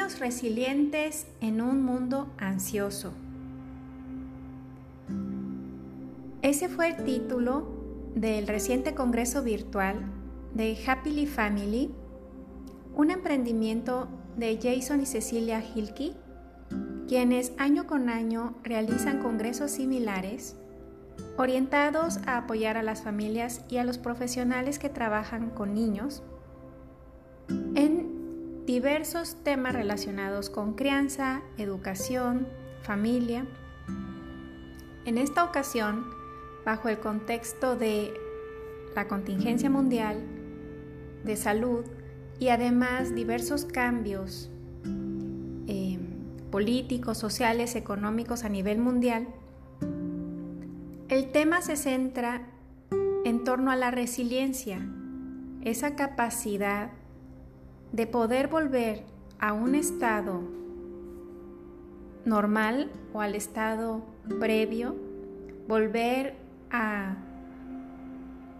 Niños resilientes en un mundo ansioso. Ese fue el título del reciente congreso virtual de Happily Family, un emprendimiento de Jason y Cecilia Hilke, quienes año con año realizan congresos similares orientados a apoyar a las familias y a los profesionales que trabajan con niños diversos temas relacionados con crianza, educación, familia. En esta ocasión, bajo el contexto de la contingencia mundial, de salud y además diversos cambios eh, políticos, sociales, económicos a nivel mundial, el tema se centra en torno a la resiliencia, esa capacidad de poder volver a un estado normal o al estado previo, volver a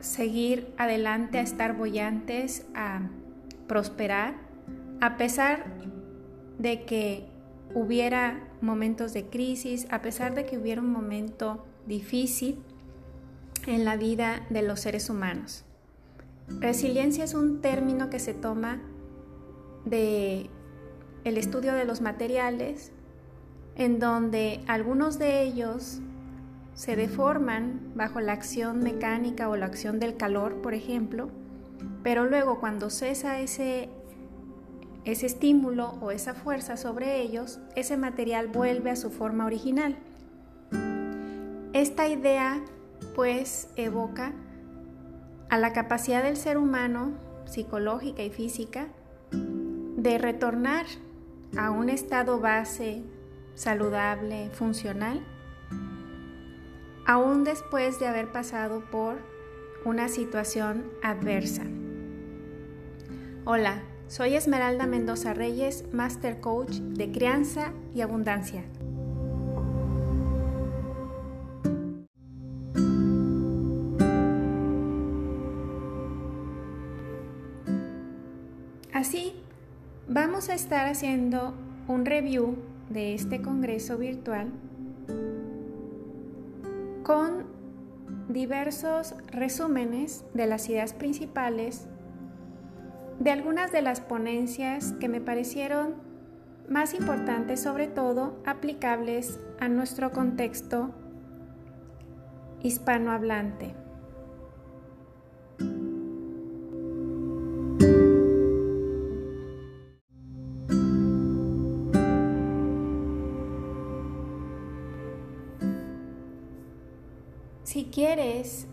seguir adelante, a estar bollantes, a prosperar, a pesar de que hubiera momentos de crisis, a pesar de que hubiera un momento difícil en la vida de los seres humanos. Resiliencia es un término que se toma de el estudio de los materiales, en donde algunos de ellos se deforman bajo la acción mecánica o la acción del calor, por ejemplo, pero luego cuando cesa ese, ese estímulo o esa fuerza sobre ellos, ese material vuelve a su forma original. Esta idea pues evoca a la capacidad del ser humano, psicológica y física, de retornar a un estado base saludable, funcional, aún después de haber pasado por una situación adversa. Hola, soy Esmeralda Mendoza Reyes, Master Coach de Crianza y Abundancia. Vamos a estar haciendo un review de este congreso virtual con diversos resúmenes de las ideas principales de algunas de las ponencias que me parecieron más importantes, sobre todo aplicables a nuestro contexto hispanohablante. Si quieres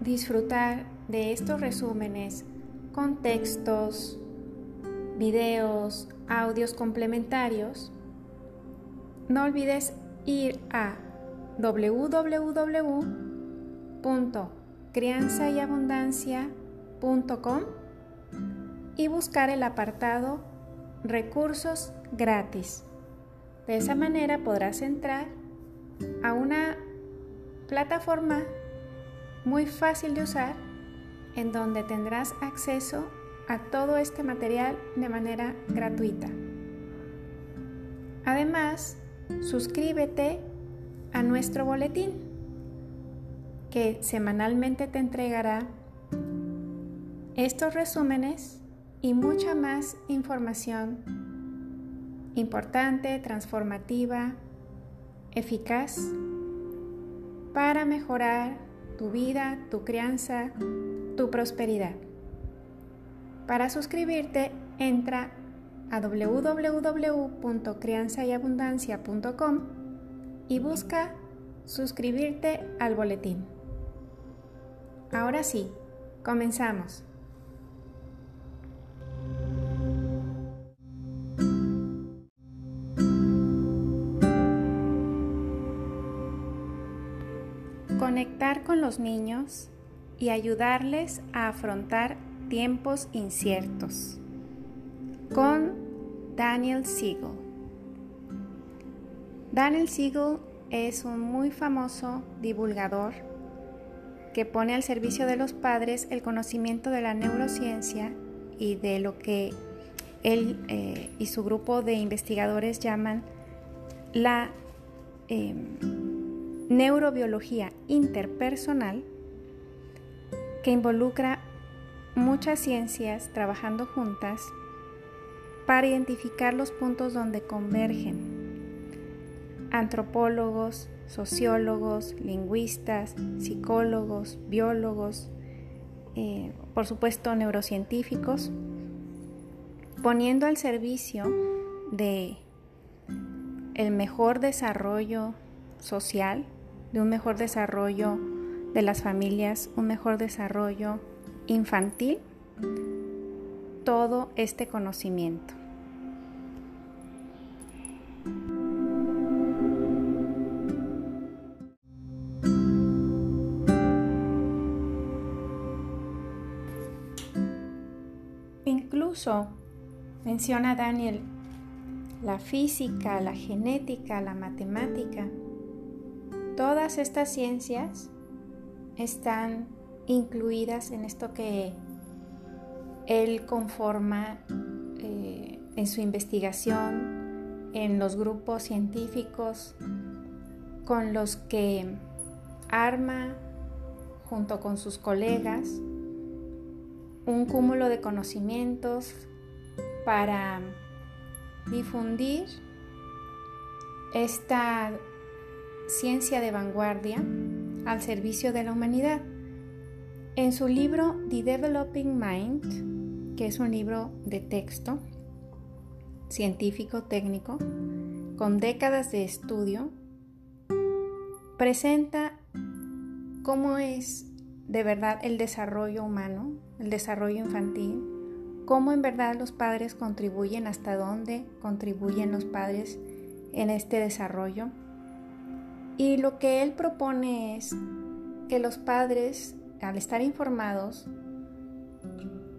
disfrutar de estos resúmenes con textos, videos, audios complementarios, no olvides ir a www.crianzayabundancia.com y buscar el apartado Recursos gratis. De esa manera podrás entrar a una plataforma muy fácil de usar en donde tendrás acceso a todo este material de manera gratuita. Además, suscríbete a nuestro boletín que semanalmente te entregará estos resúmenes y mucha más información importante, transformativa, eficaz para mejorar tu vida, tu crianza, tu prosperidad. Para suscribirte, entra a www.crianzayabundancia.com y busca suscribirte al boletín. Ahora sí, comenzamos. Conectar con los niños y ayudarles a afrontar tiempos inciertos. Con Daniel Siegel. Daniel Siegel es un muy famoso divulgador que pone al servicio de los padres el conocimiento de la neurociencia y de lo que él eh, y su grupo de investigadores llaman la em, neurobiología interpersonal, que involucra muchas ciencias trabajando juntas para identificar los puntos donde convergen. Antropólogos, sociólogos, lingüistas, psicólogos, biólogos, eh, por supuesto neurocientíficos, poniendo al servicio de el mejor desarrollo social, de un mejor desarrollo de las familias, un mejor desarrollo infantil, todo este conocimiento. Incluso menciona Daniel la física, la genética, la matemática. Todas estas ciencias están incluidas en esto que él conforma eh, en su investigación, en los grupos científicos con los que arma junto con sus colegas un cúmulo de conocimientos para difundir esta ciencia de vanguardia al servicio de la humanidad. En su libro The Developing Mind, que es un libro de texto científico técnico con décadas de estudio, presenta cómo es de verdad el desarrollo humano, el desarrollo infantil, cómo en verdad los padres contribuyen, hasta dónde contribuyen los padres en este desarrollo. Y lo que él propone es que los padres, al estar informados,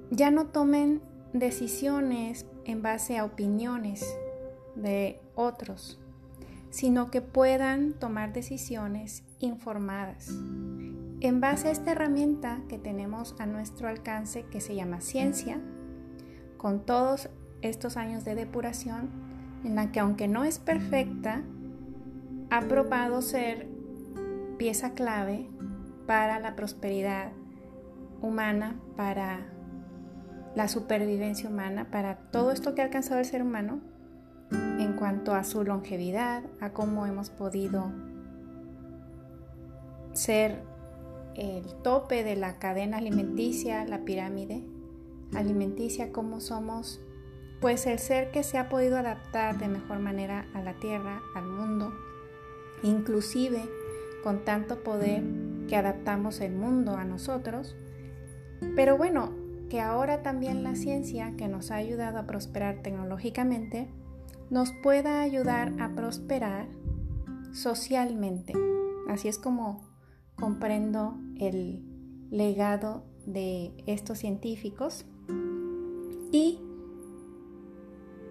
ya no tomen decisiones en base a opiniones de otros, sino que puedan tomar decisiones informadas. En base a esta herramienta que tenemos a nuestro alcance que se llama ciencia, con todos estos años de depuración, en la que aunque no es perfecta, ha probado ser pieza clave para la prosperidad humana, para la supervivencia humana, para todo esto que ha alcanzado el ser humano en cuanto a su longevidad, a cómo hemos podido ser el tope de la cadena alimenticia, la pirámide alimenticia, cómo somos, pues el ser que se ha podido adaptar de mejor manera a la tierra, al mundo, inclusive con tanto poder que adaptamos el mundo a nosotros. Pero bueno, que ahora también la ciencia que nos ha ayudado a prosperar tecnológicamente, nos pueda ayudar a prosperar socialmente. Así es como comprendo el legado de estos científicos y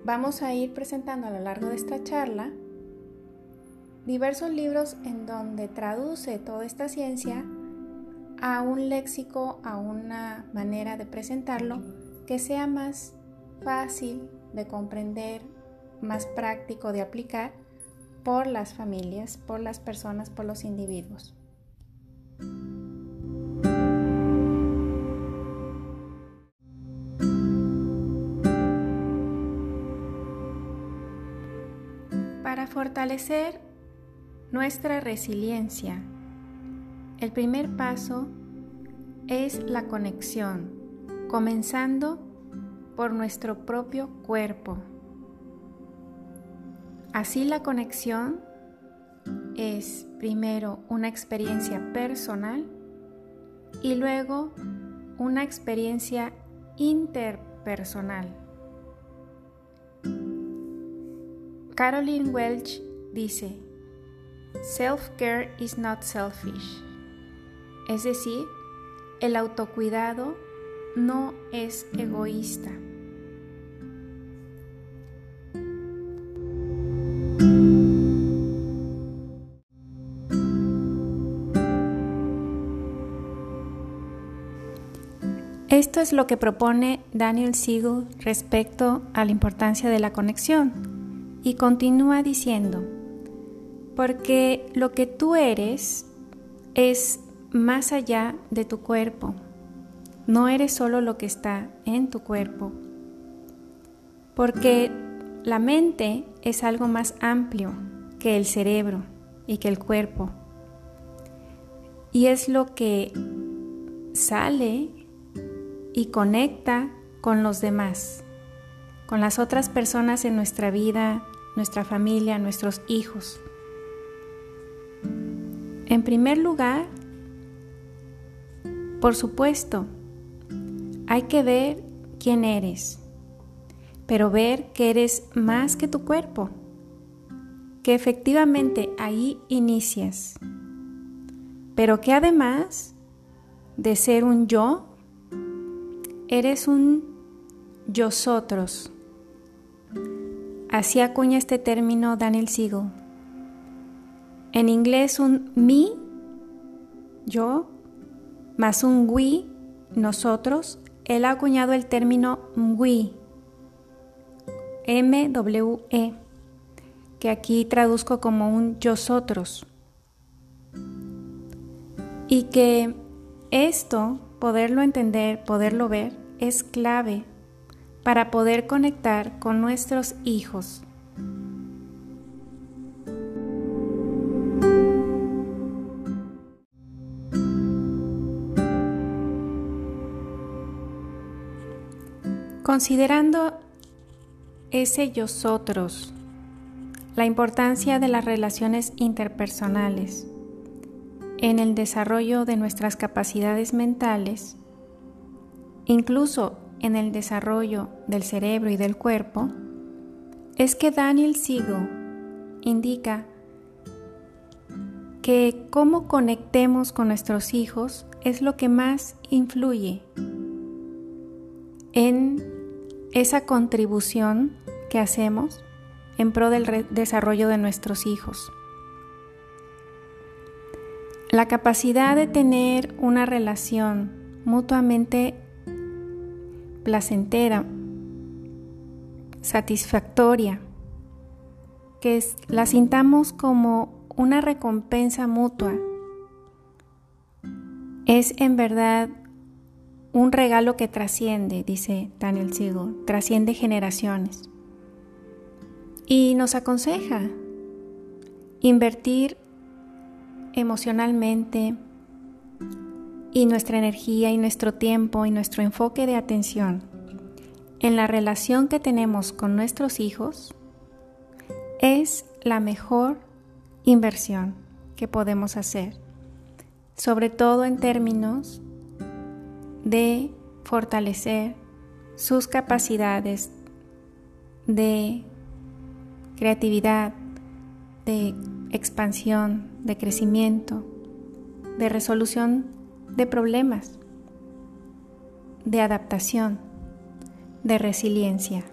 vamos a ir presentando a lo largo de esta charla diversos libros en donde traduce toda esta ciencia a un léxico, a una manera de presentarlo que sea más fácil de comprender, más práctico de aplicar por las familias, por las personas, por los individuos. Para fortalecer nuestra resiliencia, el primer paso es la conexión, comenzando por nuestro propio cuerpo. Así la conexión es primero una experiencia personal y luego una experiencia interpersonal. Caroline Welch dice, Self-care is not selfish. Es decir, el autocuidado no es egoísta. Esto es lo que propone Daniel Siegel respecto a la importancia de la conexión y continúa diciendo, porque lo que tú eres es más allá de tu cuerpo, no eres solo lo que está en tu cuerpo, porque la mente es algo más amplio que el cerebro y que el cuerpo. Y es lo que sale y conecta con los demás, con las otras personas en nuestra vida, nuestra familia, nuestros hijos. En primer lugar, por supuesto, hay que ver quién eres, pero ver que eres más que tu cuerpo, que efectivamente ahí inicias, pero que además de ser un yo, eres un yosotros. Así acuña este término Daniel Siegel. En inglés un mi, yo, más un we, nosotros, él ha acuñado el término we, M-W-E, que aquí traduzco como un yosotros. Y que esto, poderlo entender, poderlo ver, es clave para poder conectar con nuestros hijos. Considerando ese yosotros, la importancia de las relaciones interpersonales en el desarrollo de nuestras capacidades mentales, incluso en el desarrollo del cerebro y del cuerpo, es que Daniel Siegel indica que cómo conectemos con nuestros hijos es lo que más influye en esa contribución que hacemos en pro del desarrollo de nuestros hijos. La capacidad de tener una relación mutuamente placentera, satisfactoria, que la sintamos como una recompensa mutua, es en verdad un regalo que trasciende, dice Daniel Siegel, trasciende generaciones. Y nos aconseja invertir emocionalmente y nuestra energía y nuestro tiempo y nuestro enfoque de atención en la relación que tenemos con nuestros hijos es la mejor inversión que podemos hacer, sobre todo en términos de fortalecer sus capacidades de creatividad, de expansión, de crecimiento, de resolución de problemas, de adaptación, de resiliencia.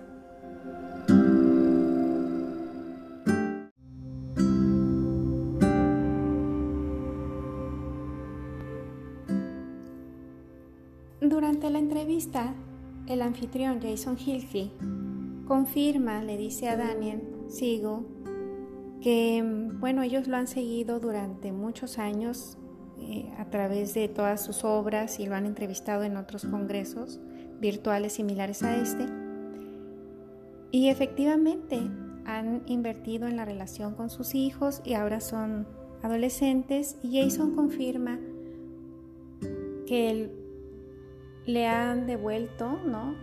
Entrevista, el anfitrión Jason Hilke confirma, le dice a Daniel Sigo, que bueno, ellos lo han seguido durante muchos años eh, a través de todas sus obras y lo han entrevistado en otros congresos virtuales similares a este. Y efectivamente han invertido en la relación con sus hijos y ahora son adolescentes y Jason confirma que el le han devuelto ¿no?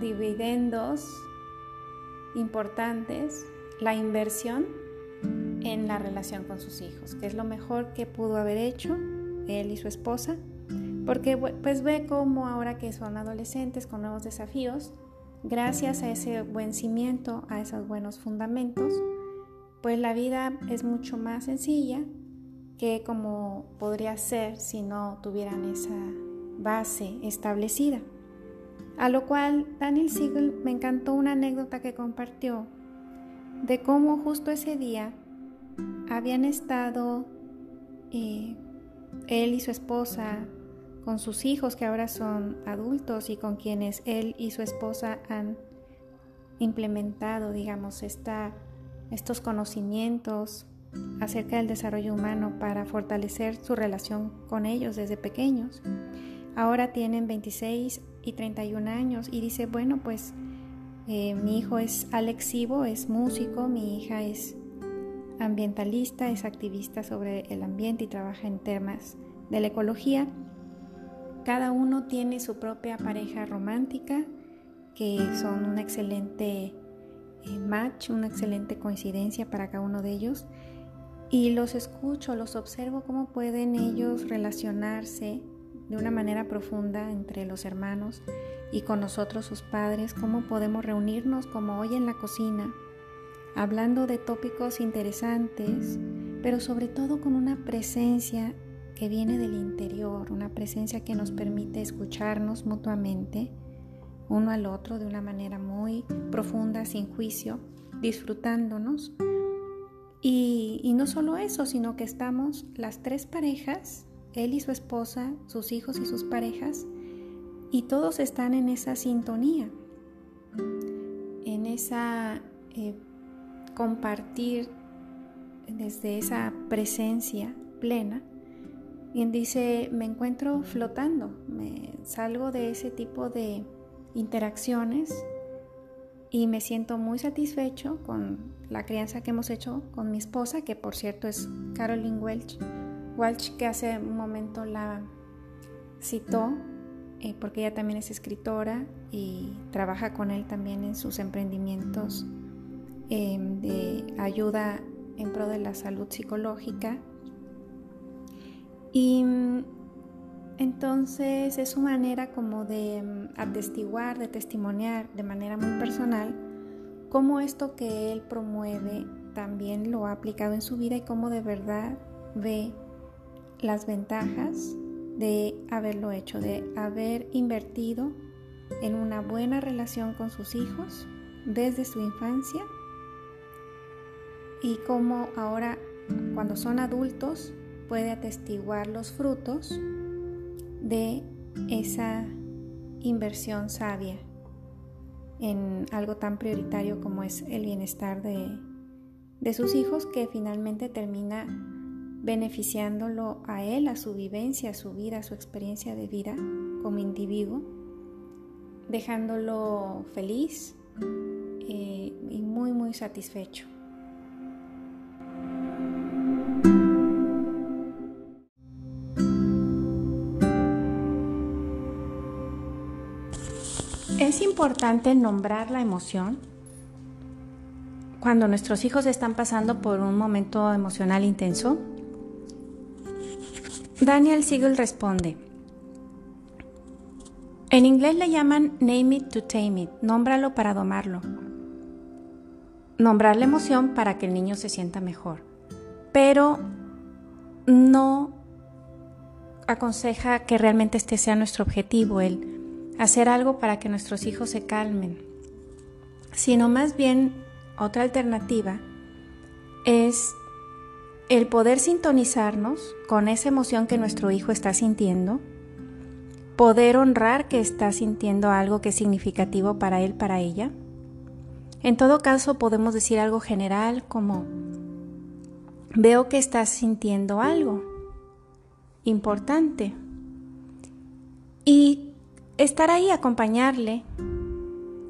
dividendos importantes, la inversión en la relación con sus hijos, que es lo mejor que pudo haber hecho él y su esposa, porque pues ve cómo ahora que son adolescentes con nuevos desafíos, gracias a ese buen cimiento, a esos buenos fundamentos, pues la vida es mucho más sencilla que como podría ser si no tuvieran esa base establecida. A lo cual Daniel Siegel me encantó una anécdota que compartió de cómo justo ese día habían estado eh, él y su esposa con sus hijos que ahora son adultos y con quienes él y su esposa han implementado, digamos, estos conocimientos acerca del desarrollo humano para fortalecer su relación con ellos desde pequeños. Ahora tienen 26 y 31 años y dice, bueno, pues eh, mi hijo es alexivo, es músico, mi hija es ambientalista, es activista sobre el ambiente y trabaja en temas de la ecología. Cada uno tiene su propia pareja romántica, que son un excelente eh, match, una excelente coincidencia para cada uno de ellos. Y los escucho, los observo cómo pueden ellos relacionarse de una manera profunda entre los hermanos y con nosotros sus padres, cómo podemos reunirnos como hoy en la cocina, hablando de tópicos interesantes, pero sobre todo con una presencia que viene del interior, una presencia que nos permite escucharnos mutuamente, uno al otro de una manera muy profunda, sin juicio, disfrutándonos. Y, no solo eso, sino que estamos las tres parejas, él y su esposa, sus hijos y sus parejas, y todos están en esa sintonía, en esa eh, compartir desde esa presencia plena. Y dice, me encuentro flotando, me salgo de ese tipo de interacciones y me siento muy satisfecho con la crianza que hemos hecho con mi esposa, que por cierto es Caroline Welch, Welch que hace un momento la citó, eh, porque ella también es escritora y trabaja con él también en sus emprendimientos Em, de ayuda en pro de la salud psicológica. Y mm, entonces es su manera como de mm, atestiguar, de testimoniar de manera muy personal cómo esto que él promueve también lo ha aplicado en su vida y cómo de verdad ve las ventajas de haberlo hecho, de haber invertido en una buena relación con sus hijos desde su infancia. Y cómo ahora cuando son adultos puede atestiguar los frutos de esa inversión sabia en algo tan prioritario como es el bienestar de, de sus hijos que finalmente termina beneficiándolo a él, a su vivencia, a su vida, a su experiencia de vida como individuo, dejándolo feliz eh, y muy, muy satisfecho. Es importante nombrar la emoción cuando nuestros hijos están pasando por un momento emocional intenso. Daniel Siegel responde, en inglés le llaman name it to tame it, nómbralo para domarlo. Nombrar la emoción para que el niño se sienta mejor, pero no aconseja que realmente este sea nuestro objetivo, el hacer algo para que nuestros hijos se calmen, sino más bien otra alternativa es el poder sintonizarnos con esa emoción que nuestro hijo está sintiendo, poder honrar que está sintiendo algo que es significativo para él, para ella. En todo caso, podemos decir algo general como, veo que estás sintiendo algo importante. Y estar ahí, acompañarle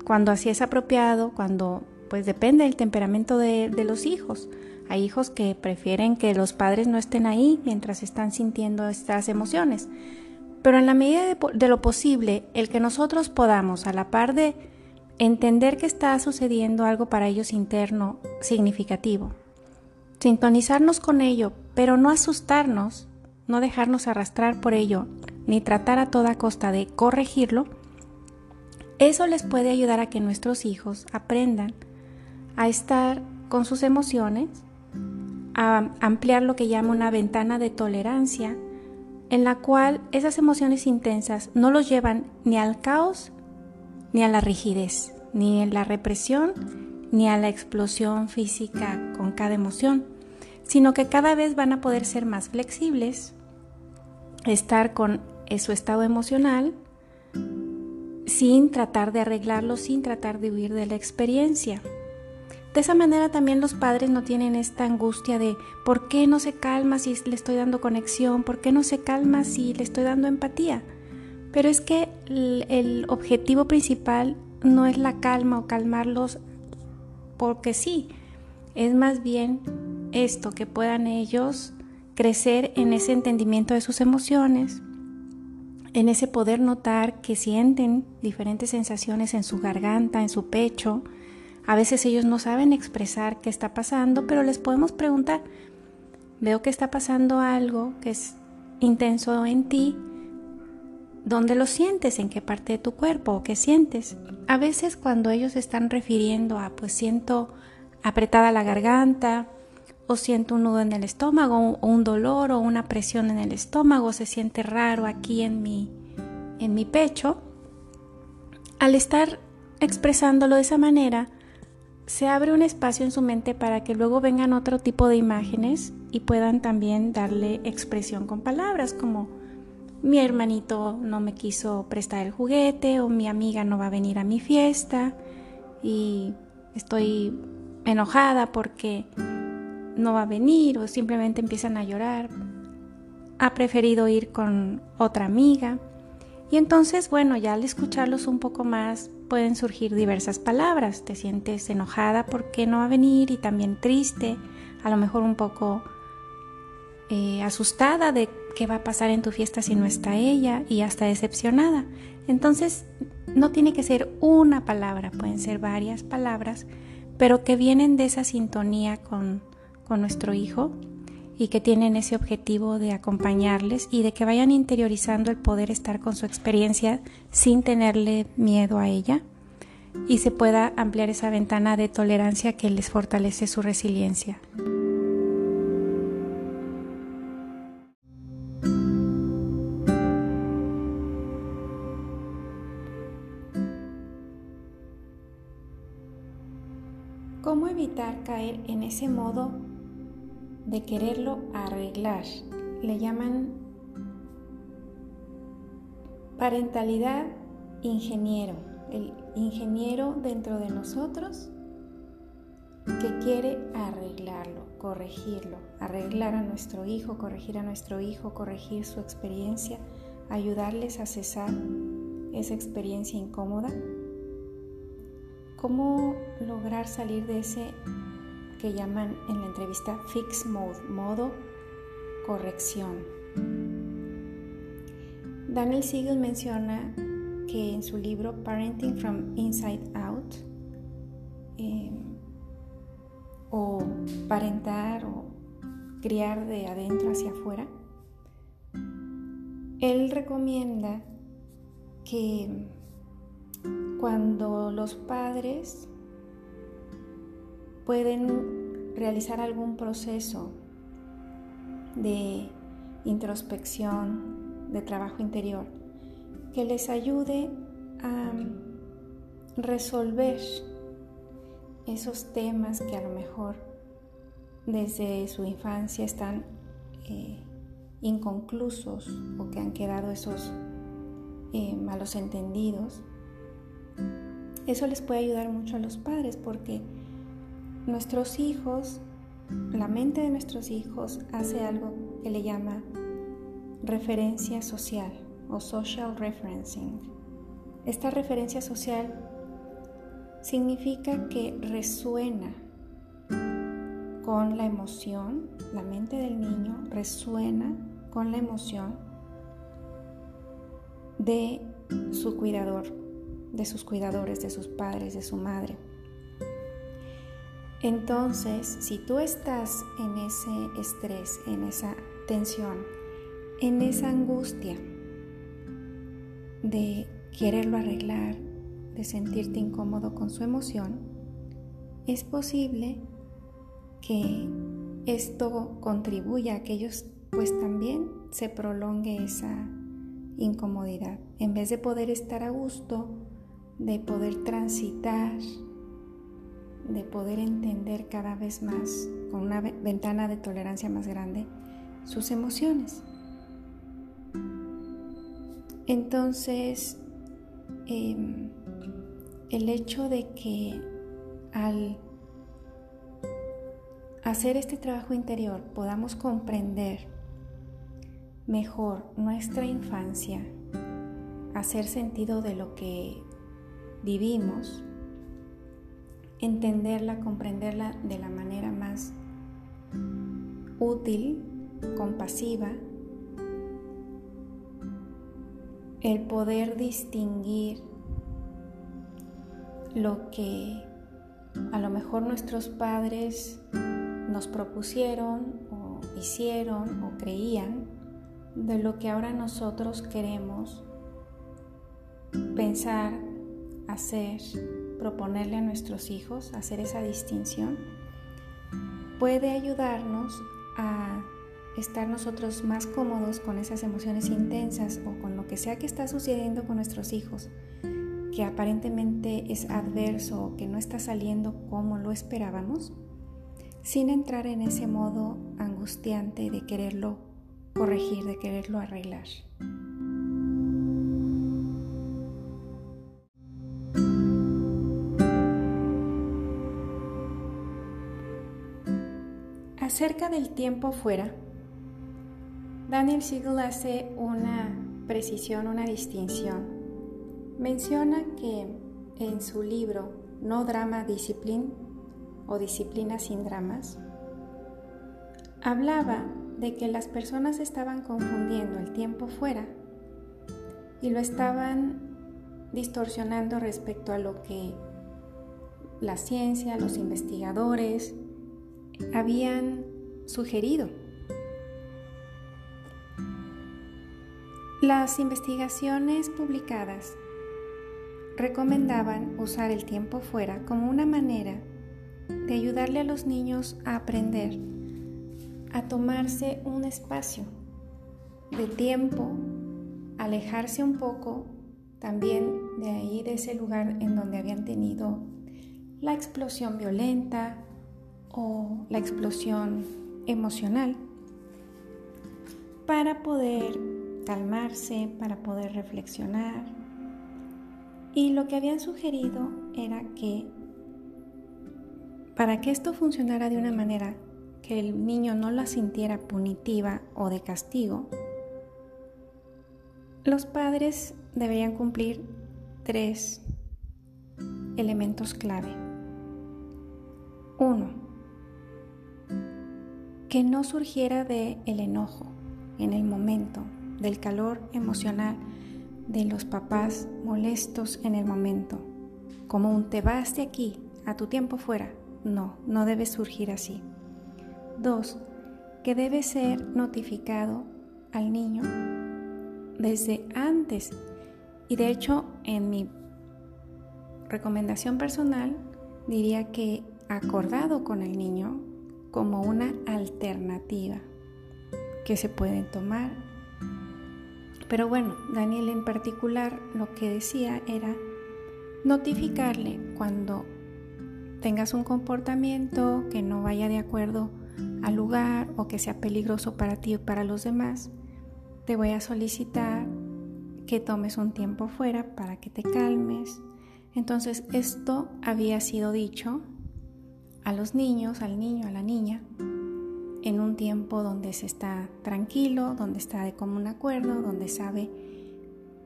cuando así es apropiado, cuando pues depende del temperamento de, los hijos. Hay hijos que prefieren que los padres no estén ahí mientras están sintiendo estas emociones. Pero en la medida de, de, lo posible, el que nosotros podamos, a la par de entender que está sucediendo algo para ellos interno significativo, sintonizarnos con ello, pero no asustarnos, no dejarnos arrastrar por ello, ni tratar a toda costa de corregirlo, eso les puede ayudar a que nuestros hijos aprendan a estar con sus emociones, a ampliar lo que llama una ventana de tolerancia, en la cual esas emociones intensas no los llevan ni al caos ni a la rigidez, ni a la represión ni a la explosión física con cada emoción, sino que cada vez van a poder ser más flexibles, estar con es su estado emocional sin tratar de arreglarlo, sin tratar de huir de la experiencia. De esa manera también los padres no tienen esta angustia de ¿por qué no se calma si le estoy dando conexión? ¿Por qué no se calma si le estoy dando empatía? Pero es que el, objetivo principal no es la calma o calmarlos porque sí, es más bien esto, que puedan ellos crecer en ese entendimiento de sus emociones, en ese poder notar que sienten diferentes sensaciones en su garganta, en su pecho, a veces ellos no saben expresar qué está pasando, pero les podemos preguntar, veo que está pasando algo que es intenso en ti, ¿dónde lo sientes? ¿En qué parte de tu cuerpo? ¿O qué sientes? A veces cuando ellos están refiriendo a, pues siento apretada la garganta, o siento un nudo en el estómago, o un dolor, o una presión en el estómago, se siente raro aquí en mi, en mi pecho, al estar expresándolo de esa manera, se abre un espacio en su mente para que luego vengan otro tipo de imágenes y puedan también darle expresión con palabras como mi hermanito no me quiso prestar el juguete o mi amiga no va a venir a mi fiesta y estoy enojada porque no va a venir o simplemente empiezan a llorar. Ha preferido ir con otra amiga. Y entonces, bueno, ya al escucharlos un poco más, pueden surgir diversas palabras. Te sientes enojada porque no va a venir y también triste, a lo mejor un poco eh, asustada de qué va a pasar en tu fiesta si no está ella y hasta decepcionada. Entonces, no tiene que ser una palabra, pueden ser varias palabras, pero que vienen de esa sintonía con, con nuestro hijo y que tienen ese objetivo de acompañarles y de que vayan interiorizando el poder estar con su experiencia sin tenerle miedo a ella y se pueda ampliar esa ventana de tolerancia que les fortalece su resiliencia. ¿Cómo evitar caer en ese modo de quererlo arreglar. Le llaman parentalidad ingeniero, el ingeniero dentro de nosotros que quiere arreglarlo, corregirlo, arreglar a nuestro hijo, corregir a nuestro hijo, corregir su experiencia, ayudarles a cesar esa experiencia incómoda. ¿Cómo lograr salir de ese llaman en la entrevista fix mode, modo corrección. Daniel Siegel menciona que en su libro Parenting from Inside Out, eh, o parentar o criar de adentro hacia afuera, él recomienda que cuando los padres pueden realizar algún proceso de introspección, de trabajo interior, que les ayude a resolver esos temas que a lo mejor desde su infancia están eh, inconclusos o que han quedado esos eh, malos entendidos. Eso les puede ayudar mucho a los padres porque nuestros hijos, la mente de nuestros hijos hace algo que le llama referencia social o social referencing. Esta referencia social significa que resuena con la emoción, la mente del niño resuena con la emoción de su cuidador, de sus cuidadores, de sus padres, de su madre. Entonces, si tú estás en ese estrés, en esa tensión, en esa angustia de quererlo arreglar, de sentirte incómodo con su emoción, es posible que esto contribuya a que ellos pues también se prolongue esa incomodidad. En vez de poder estar a gusto, de poder transitar de poder entender cada vez más, con una ventana de tolerancia más grande, sus emociones. Entonces, em, el hecho de que al hacer este trabajo interior podamos comprender mejor nuestra infancia, hacer sentido de lo que vivimos, entenderla, comprenderla de la manera más útil, compasiva, el poder distinguir lo que a lo mejor nuestros padres nos propusieron o hicieron o creían de lo que ahora nosotros queremos pensar, hacer, proponerle a nuestros hijos, hacer esa distinción, puede ayudarnos a estar nosotros más cómodos con esas emociones intensas o con lo que sea que está sucediendo con nuestros hijos, que aparentemente es adverso o que no está saliendo como lo esperábamos, sin entrar en ese modo angustiante de quererlo corregir, de quererlo arreglar. Acerca del tiempo fuera, Daniel Siegel hace una precisión, una distinción. Menciona que en su libro No Drama Discipline o Disciplina sin Dramas, hablaba de que las personas estaban confundiendo el tiempo fuera y lo estaban distorsionando respecto a lo que la ciencia, los investigadores habían sugerido. Las investigaciones publicadas recomendaban usar el tiempo fuera como una manera de ayudarle a los niños a aprender a tomarse un espacio de tiempo, alejarse un poco también de ahí, de ese lugar en donde habían tenido la explosión violenta o la explosión emocional, para poder calmarse, para poder reflexionar. Y lo que habían sugerido era que para que esto funcionara de una manera que el niño no la sintiera punitiva o de castigo, los padres deberían cumplir tres elementos clave. Uno, que no surgiera de el enojo en el momento, del calor emocional de los papás molestos en el momento, como un te vas de aquí, a tu tiempo fuera. No, no debe surgir así. Dos, que debe ser notificado al niño desde antes. Y de hecho, en mi recomendación personal, diría que acordado con el niño como una alternativa que se pueden tomar. Pero bueno, Daniel en particular lo que decía era notificarle cuando tengas un comportamiento que no vaya de acuerdo al lugar o que sea peligroso para ti o para los demás, te voy a solicitar que tomes un tiempo fuera para que te calmes. Entonces esto había sido dicho a los niños, al niño, a la niña, en un tiempo donde se está tranquilo, donde está de común acuerdo, donde sabe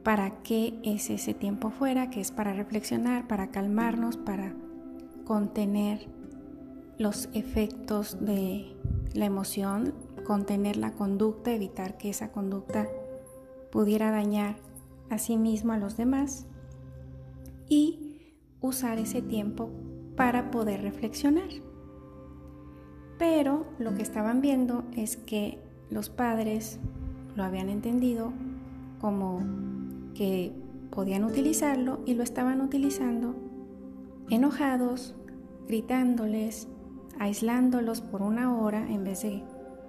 para qué es ese tiempo fuera, que es para reflexionar, para calmarnos, para contener los efectos de la emoción, contener la conducta, evitar que esa conducta pudiera dañar a sí mismo a los demás y usar ese tiempo para poder reflexionar. Pero lo que estaban viendo es que los padres lo habían entendido como que podían utilizarlo y lo estaban utilizando enojados, gritándoles, aislándolos por una hora en vez de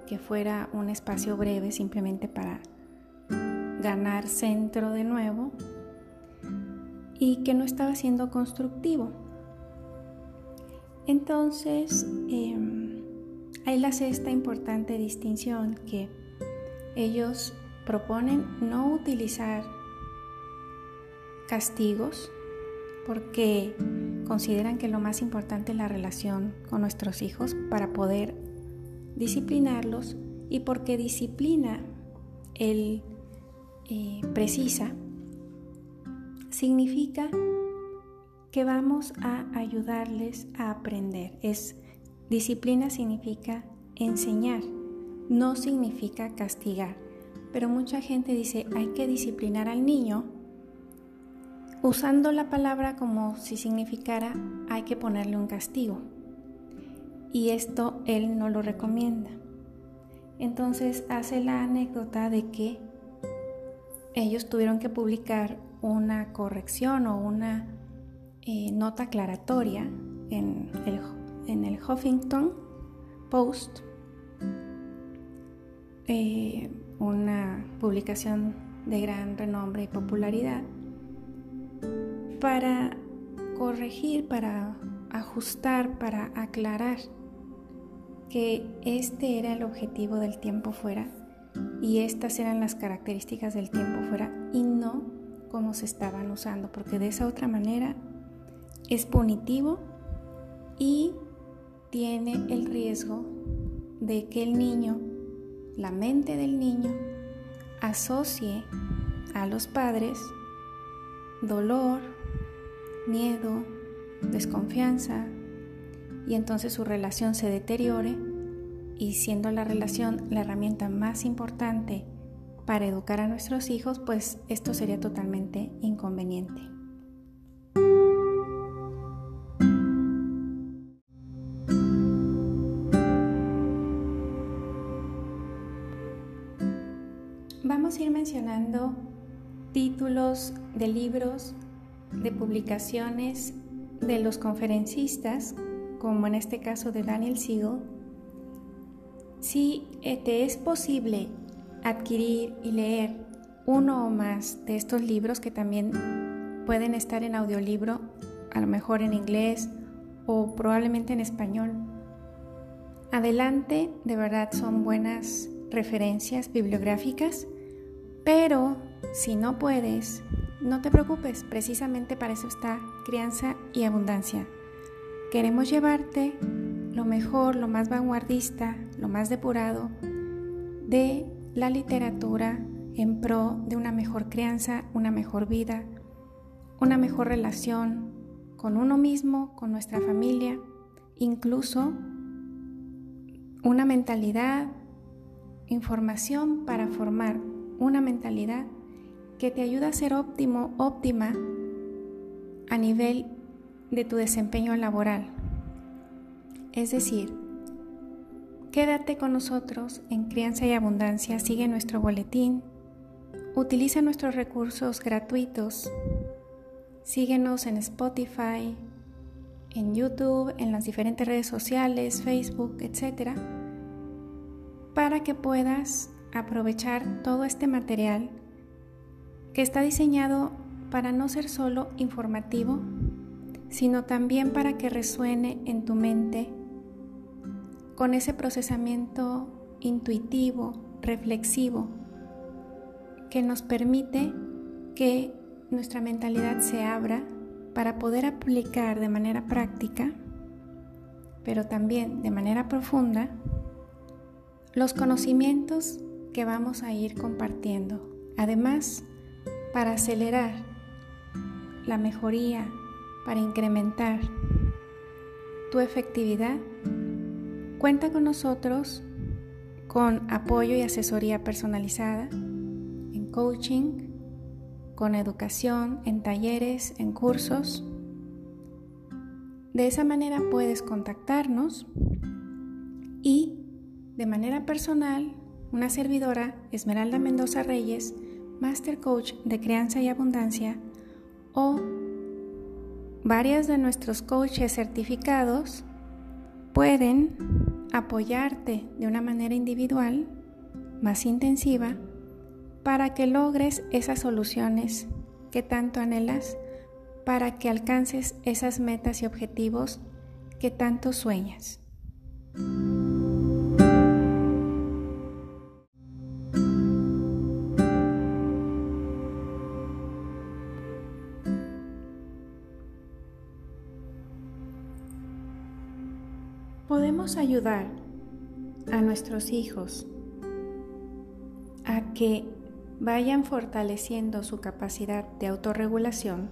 que fuera un espacio breve simplemente para ganar centro de nuevo y que no estaba siendo constructivo. Entonces, eh, ahí hace esta importante distinción que ellos proponen no utilizar castigos porque consideran que lo más importante es la relación con nuestros hijos para poder disciplinarlos y porque disciplina el eh, precisa significa que vamos a ayudarles a aprender. Es disciplina significa enseñar, no significa castigar. Pero mucha gente dice, hay que disciplinar al niño usando la palabra como si significara hay que ponerle un castigo. Y esto él no lo recomienda. Entonces hace la anécdota de que ellos tuvieron que publicar una corrección o una eh, nota aclaratoria en el, en el Huffington Post, eh, una publicación de gran renombre y popularidad, para corregir, para ajustar, para aclarar que este era el objetivo del tiempo fuera y estas eran las características del tiempo fuera y no como se estaban usando, porque de esa otra manera es punitivo y tiene el riesgo de que el niño, la mente del niño, asocie a los padres dolor, miedo, desconfianza y entonces su relación se deteriore y siendo la relación la herramienta más importante para educar a nuestros hijos, pues esto sería totalmente inconveniente. Mencionando títulos de libros, de publicaciones de los conferencistas, como en este caso de Daniel Siegel. Si eh, te es posible adquirir y leer uno o más de estos libros que también pueden estar en audiolibro, a lo mejor en inglés o probablemente en español. Adelante, de verdad son buenas referencias bibliográficas, pero si no puedes, no te preocupes, precisamente para eso está crianza y abundancia. Queremos llevarte lo mejor, lo más vanguardista, lo más depurado de la literatura en pro de una mejor crianza, una mejor vida, una mejor relación con uno mismo, con nuestra familia, incluso una mentalidad, información para formar una mentalidad que te ayuda a ser óptimo, óptima a nivel de tu desempeño laboral. Es decir, Quédate con nosotros en Crianza y Abundancia, sigue nuestro boletín, utiliza nuestros recursos gratuitos, síguenos en Spotify, en YouTube, en las diferentes redes sociales, Facebook, etc., para que puedas aprovechar todo este material que está diseñado para no ser solo informativo, sino también para que resuene en tu mente con ese procesamiento intuitivo, reflexivo, que nos permite que nuestra mentalidad se abra para poder aplicar de manera práctica, pero también de manera profunda, los conocimientos que vamos a ir compartiendo. Además, para acelerar la mejoría, para incrementar tu efectividad, Cuenta con nosotros con apoyo y asesoría personalizada en coaching, con educación, en talleres, en cursos. De esa manera puedes contactarnos y de manera personal, una servidora, Esmeralda Mendoza Reyes, Master Coach de Crianza y Abundancia, o varias de nuestros coaches certificados pueden apoyarte de una manera individual, más intensiva, para que logres esas soluciones que tanto anhelas, para que alcances esas metas y objetivos que tanto sueñas. Podemos ayudar a nuestros hijos a que vayan fortaleciendo su capacidad de autorregulación,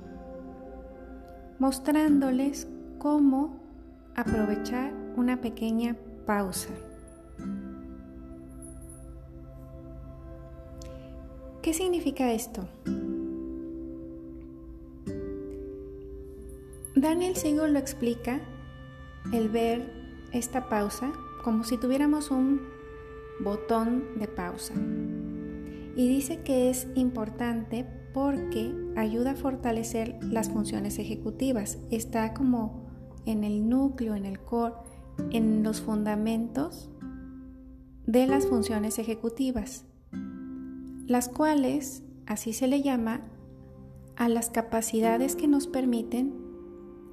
mostrándoles cómo aprovechar una pequeña pausa. ¿Qué significa esto? Daniel Siegel lo explica el ver esta pausa como si tuviéramos un botón de pausa. Y dice que es importante porque ayuda a fortalecer las funciones ejecutivas. Está como en el núcleo, en el core, en los fundamentos de las funciones ejecutivas, las cuales, así se le llama, a las capacidades que nos permiten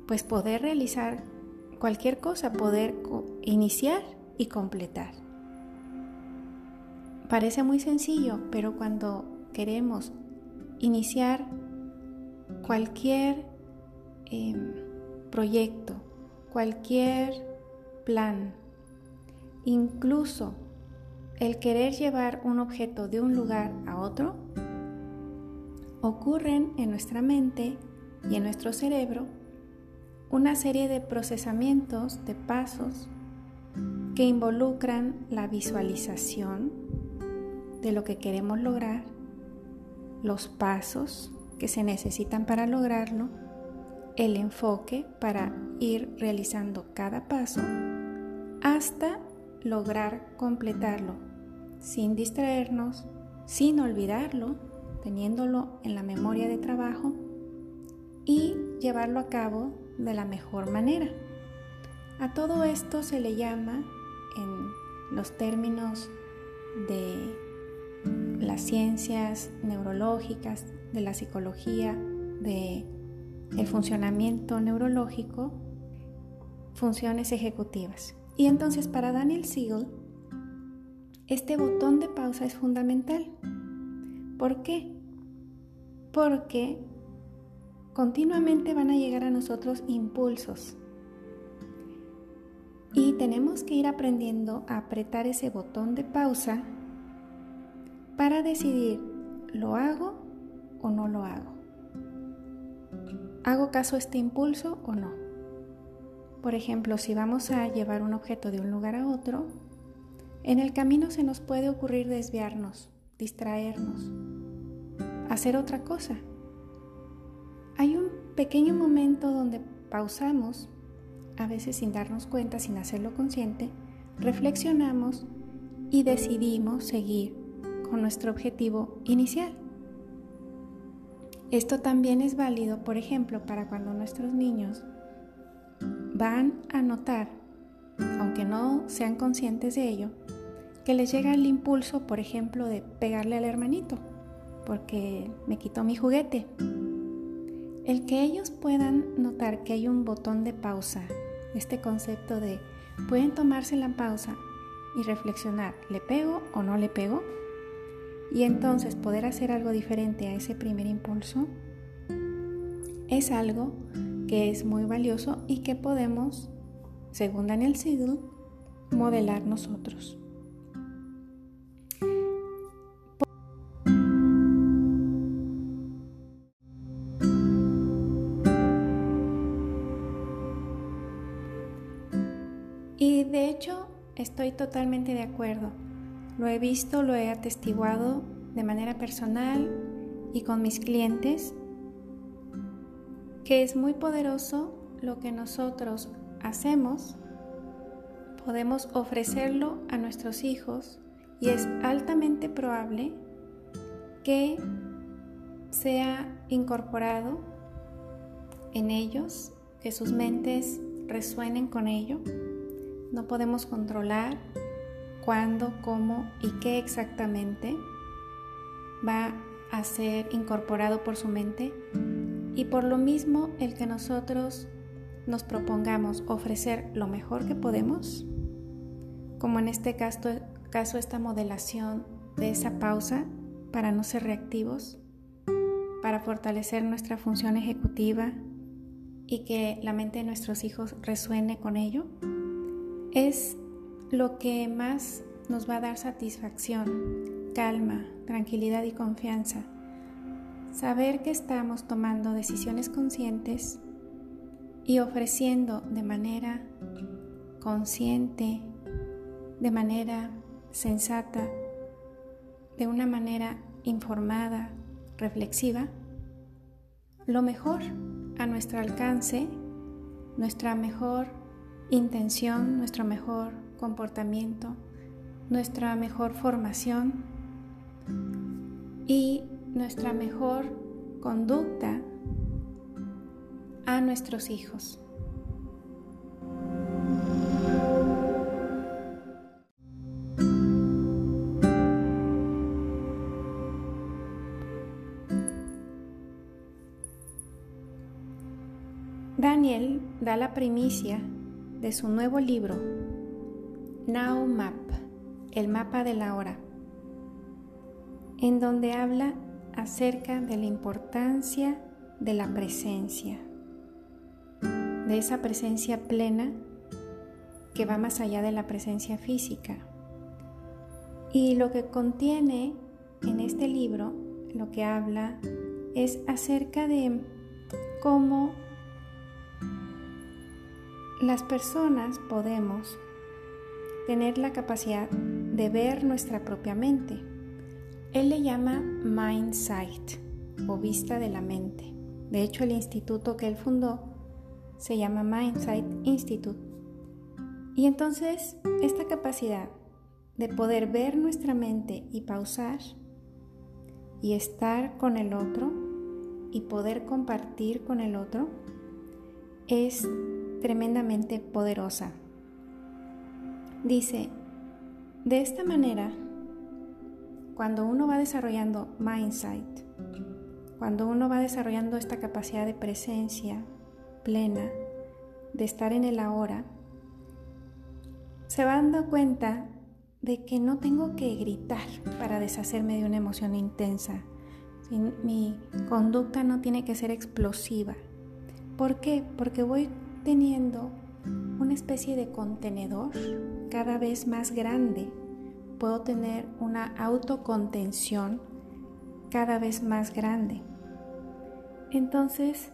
pues poder realizar cualquier cosa, poder iniciar y completar. Parece muy sencillo, pero cuando queremos iniciar cualquier em, proyecto, cualquier plan, incluso el querer llevar un objeto de un lugar a otro, ocurren en nuestra mente y en nuestro cerebro una serie de procesamientos, de pasos que involucran la visualización de lo que queremos lograr, los pasos que se necesitan para lograrlo, el enfoque para ir realizando cada paso hasta lograr completarlo sin distraernos, sin olvidarlo, teniéndolo en la memoria de trabajo y llevarlo a cabo de la mejor manera. A todo esto se le llama, en los términos de las ciencias neurológicas, de la psicología, de el funcionamiento neurológico, funciones ejecutivas. Y entonces para Daniel Siegel, este botón de pausa es fundamental. ¿Por qué? Porque continuamente van a llegar a nosotros impulsos. Y tenemos que ir aprendiendo a apretar ese botón de pausa para decidir, ¿lo hago o no lo hago? ¿Hago caso a este impulso o no? Por ejemplo, si vamos a llevar un objeto de un lugar a otro, en el camino se nos puede ocurrir desviarnos, distraernos, hacer otra cosa hay un pequeño momento donde pausamos, a veces sin darnos cuenta, sin hacerlo consciente, reflexionamos y decidimos seguir con nuestro objetivo inicial. Esto también es válido, por ejemplo, para cuando nuestros niños van a notar, aunque no sean conscientes de ello, que les llega el impulso, por ejemplo, de pegarle al hermanito, porque me quitó mi juguete el que ellos puedan notar que hay un botón de pausa, este concepto de pueden tomarse la pausa y reflexionar, ¿le pego o no le pego? Y entonces poder hacer algo diferente a ese primer impulso, es algo que es muy valioso y que podemos, según Daniel Siegel, modelar nosotros. Estoy totalmente de acuerdo. Lo he visto, lo he atestiguado de manera personal y con mis clientes, que es muy poderoso lo que nosotros hacemos, podemos ofrecerlo a nuestros hijos y es altamente probable que sea incorporado en ellos, que sus mentes resuenen con ello no podemos controlar cuándo, cómo y qué exactamente va a ser incorporado por su mente. Y por lo mismo, el que nosotros nos propongamos ofrecer lo mejor que podemos, como en este caso, esta modelación de esa pausa para no ser reactivos, para fortalecer nuestra función ejecutiva y que la mente de nuestros hijos resuene con ello, es lo que más nos va a dar satisfacción, calma, tranquilidad y confianza. Saber que estamos tomando decisiones conscientes y ofreciendo de manera consciente, de manera sensata, de una manera informada, reflexiva, lo mejor a nuestro alcance, nuestra mejor intención, nuestro mejor comportamiento, nuestra mejor formación y nuestra mejor conducta a nuestros hijos. Daniel da la primicia de su nuevo libro, Now Map, el mapa de la hora, en donde habla acerca de la importancia de la presencia, de esa presencia plena que va más allá de la presencia física. Y lo que contiene en este libro, lo que habla, es acerca de cómo las personas podemos tener la capacidad de ver nuestra propia mente. Él le llama Mind Sight o vista de la mente. De hecho, el instituto que él fundó se llama Mind Sight Institute. Y entonces, esta capacidad de poder ver nuestra mente y pausar y estar con el otro y poder compartir con el otro es tremendamente poderosa. Dice, de esta manera, cuando uno va desarrollando mindsight, cuando uno va desarrollando esta capacidad de presencia plena, de estar en el ahora, se va dando cuenta de que no tengo que gritar para deshacerme de una emoción intensa. Mi conducta no tiene que ser explosiva. ¿Por qué? Porque voy teniendo una especie de contenedor cada vez más grande. Puedo tener una autocontención cada vez más grande. Entonces,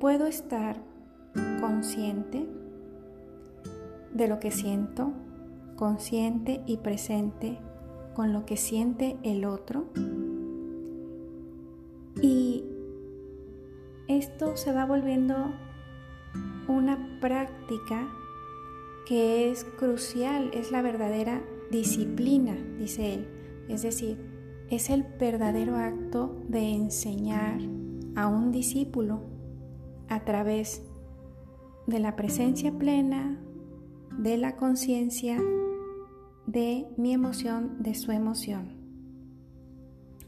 puedo estar consciente de lo que siento, consciente y presente con lo que siente el otro. Y esto se va volviendo una práctica que es crucial, es la verdadera disciplina, dice él. Es decir, es el verdadero acto de enseñar a un discípulo a través de la presencia plena, de la conciencia, de mi emoción, de su emoción.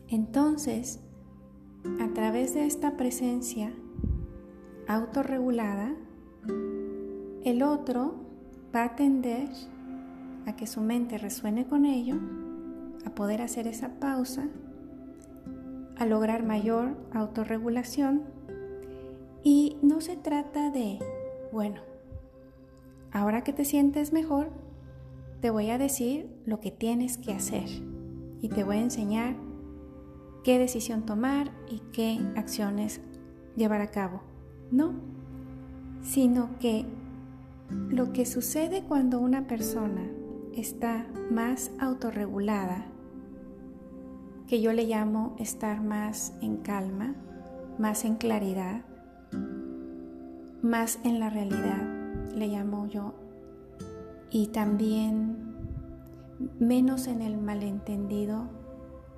Entonces, a través de esta presencia autorregulada, el otro va a tender a que su mente resuene con ello, a poder hacer esa pausa, a lograr mayor autorregulación y no se trata de, bueno, ahora que te sientes mejor, te voy a decir lo que tienes que hacer y te voy a enseñar qué decisión tomar y qué acciones llevar a cabo. No, sino que lo que sucede cuando una persona está más autorregulada, que yo le llamo estar más en calma, más en claridad, más en la realidad, le llamo yo, y también menos en el malentendido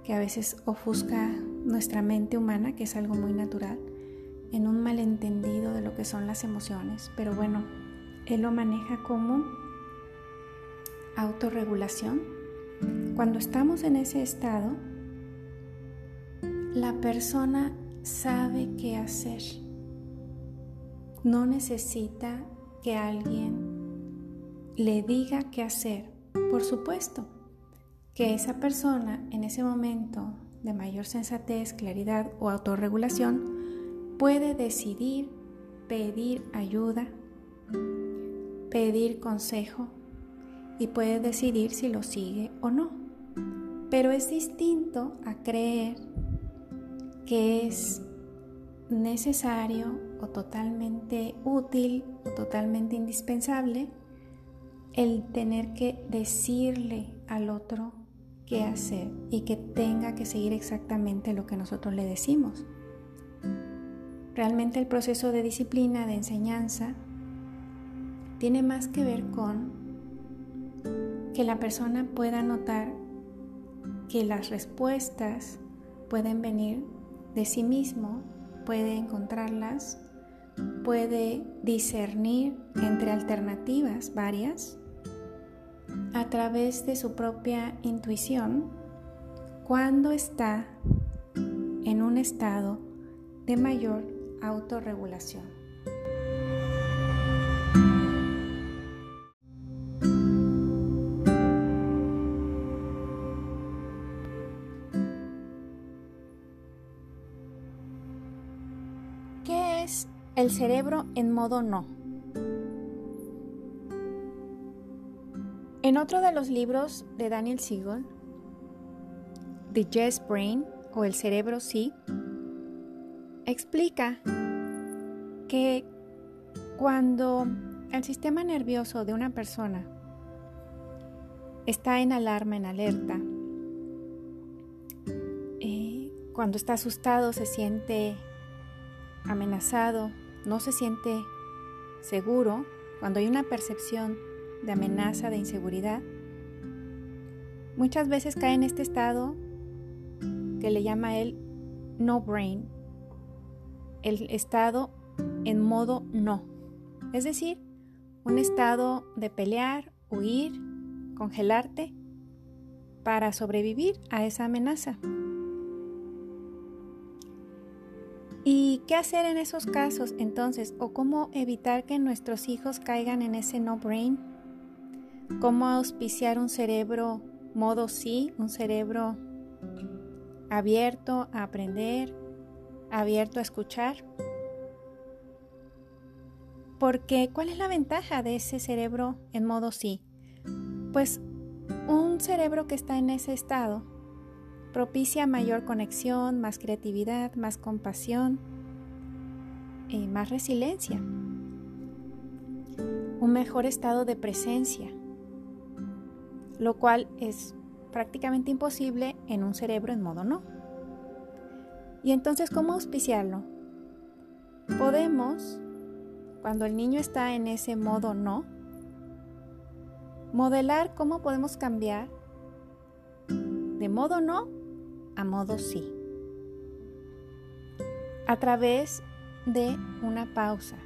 que a veces ofusca nuestra mente humana, que es algo muy natural, en un malentendido de lo que son las emociones, pero bueno, él lo maneja como autorregulación. Cuando estamos en ese estado, la persona sabe qué hacer. No necesita que alguien le diga qué hacer. Por supuesto que esa persona en ese momento de mayor sensatez, claridad o autorregulación puede decidir pedir ayuda pedir consejo y puede decidir si lo sigue o no. Pero es distinto a creer que es necesario o totalmente útil o totalmente indispensable el tener que decirle al otro qué hacer y que tenga que seguir exactamente lo que nosotros le decimos. Realmente el proceso de disciplina, de enseñanza, tiene más que ver con que la persona pueda notar que las respuestas pueden venir de sí mismo, puede encontrarlas, puede discernir entre alternativas varias a través de su propia intuición cuando está en un estado de mayor autorregulación. El cerebro en modo no? En otro de los libros de Daniel Siegel, The Yes Brain o El cerebro sí, explica que cuando el sistema nervioso de una persona está en alarma, en alerta, eh, cuando está asustado, se siente amenazado, no se siente seguro, cuando hay una percepción de amenaza, de inseguridad, muchas veces cae en este estado que le llama él no brain, el estado en modo no, es decir, un estado de pelear, huir, congelarte para sobrevivir a esa amenaza. ¿Y qué hacer en esos casos entonces? ¿O cómo evitar que nuestros hijos caigan en ese no brain? cómo auspiciar un cerebro modo sí, un cerebro abierto a aprender, abierto a escuchar. Porque, ¿cuál es la ventaja de ese cerebro en modo sí? Pues un cerebro que está en ese estado propicia mayor conexión, más creatividad, más compasión, más resiliencia, un mejor estado de presencia, lo cual es prácticamente imposible en un cerebro en modo no. Y entonces, ¿cómo auspiciarlo? Podemos, cuando el niño está en ese modo no, modelar cómo podemos cambiar de modo no a modo sí. A través de una pausa.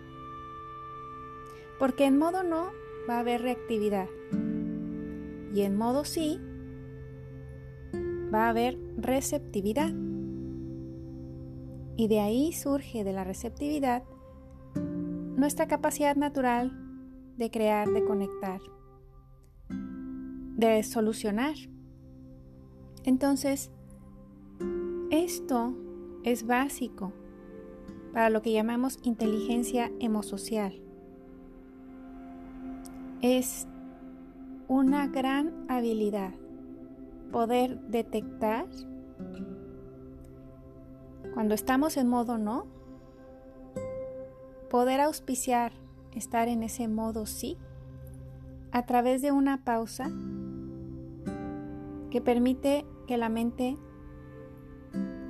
Porque en modo no va a haber reactividad. Y en modo sí, va a haber receptividad. Y de ahí surge de la receptividad nuestra capacidad natural de crear, de conectar, de solucionar. Entonces, esto es básico para lo que llamamos inteligencia emosocial. Es una gran habilidad poder detectar cuando estamos en modo no, poder auspiciar estar en ese modo sí a través de una pausa que permite que la mente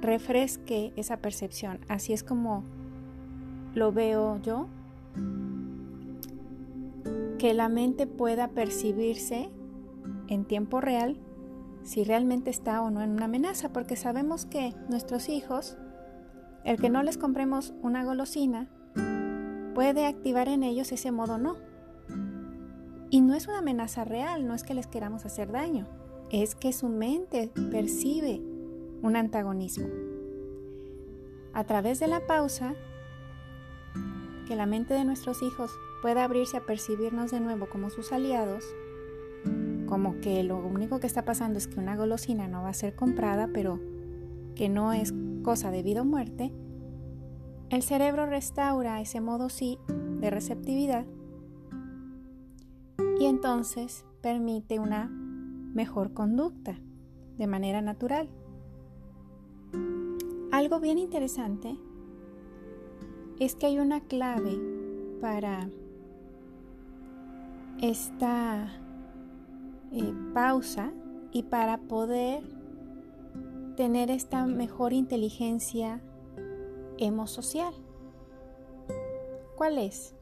refresque esa percepción. Así es como lo veo yo que la mente pueda percibirse en tiempo real si realmente está o no en una amenaza, porque sabemos que nuestros hijos, el que no les compremos una golosina, puede activar en ellos ese modo no. Y no es una amenaza real, no es que les queramos hacer daño, es que su mente percibe un antagonismo. A través de la pausa, que la mente de nuestros hijos pueda abrirse a percibirnos de nuevo como sus aliados, como que lo único que está pasando es que una golosina no va a ser comprada, pero que no es cosa de vida o muerte, el cerebro restaura ese modo sí de receptividad y entonces permite una mejor conducta de manera natural. Algo bien interesante es que hay una clave para esta eh, pausa y para poder tener esta mejor inteligencia emosocial. ¿Cuál es?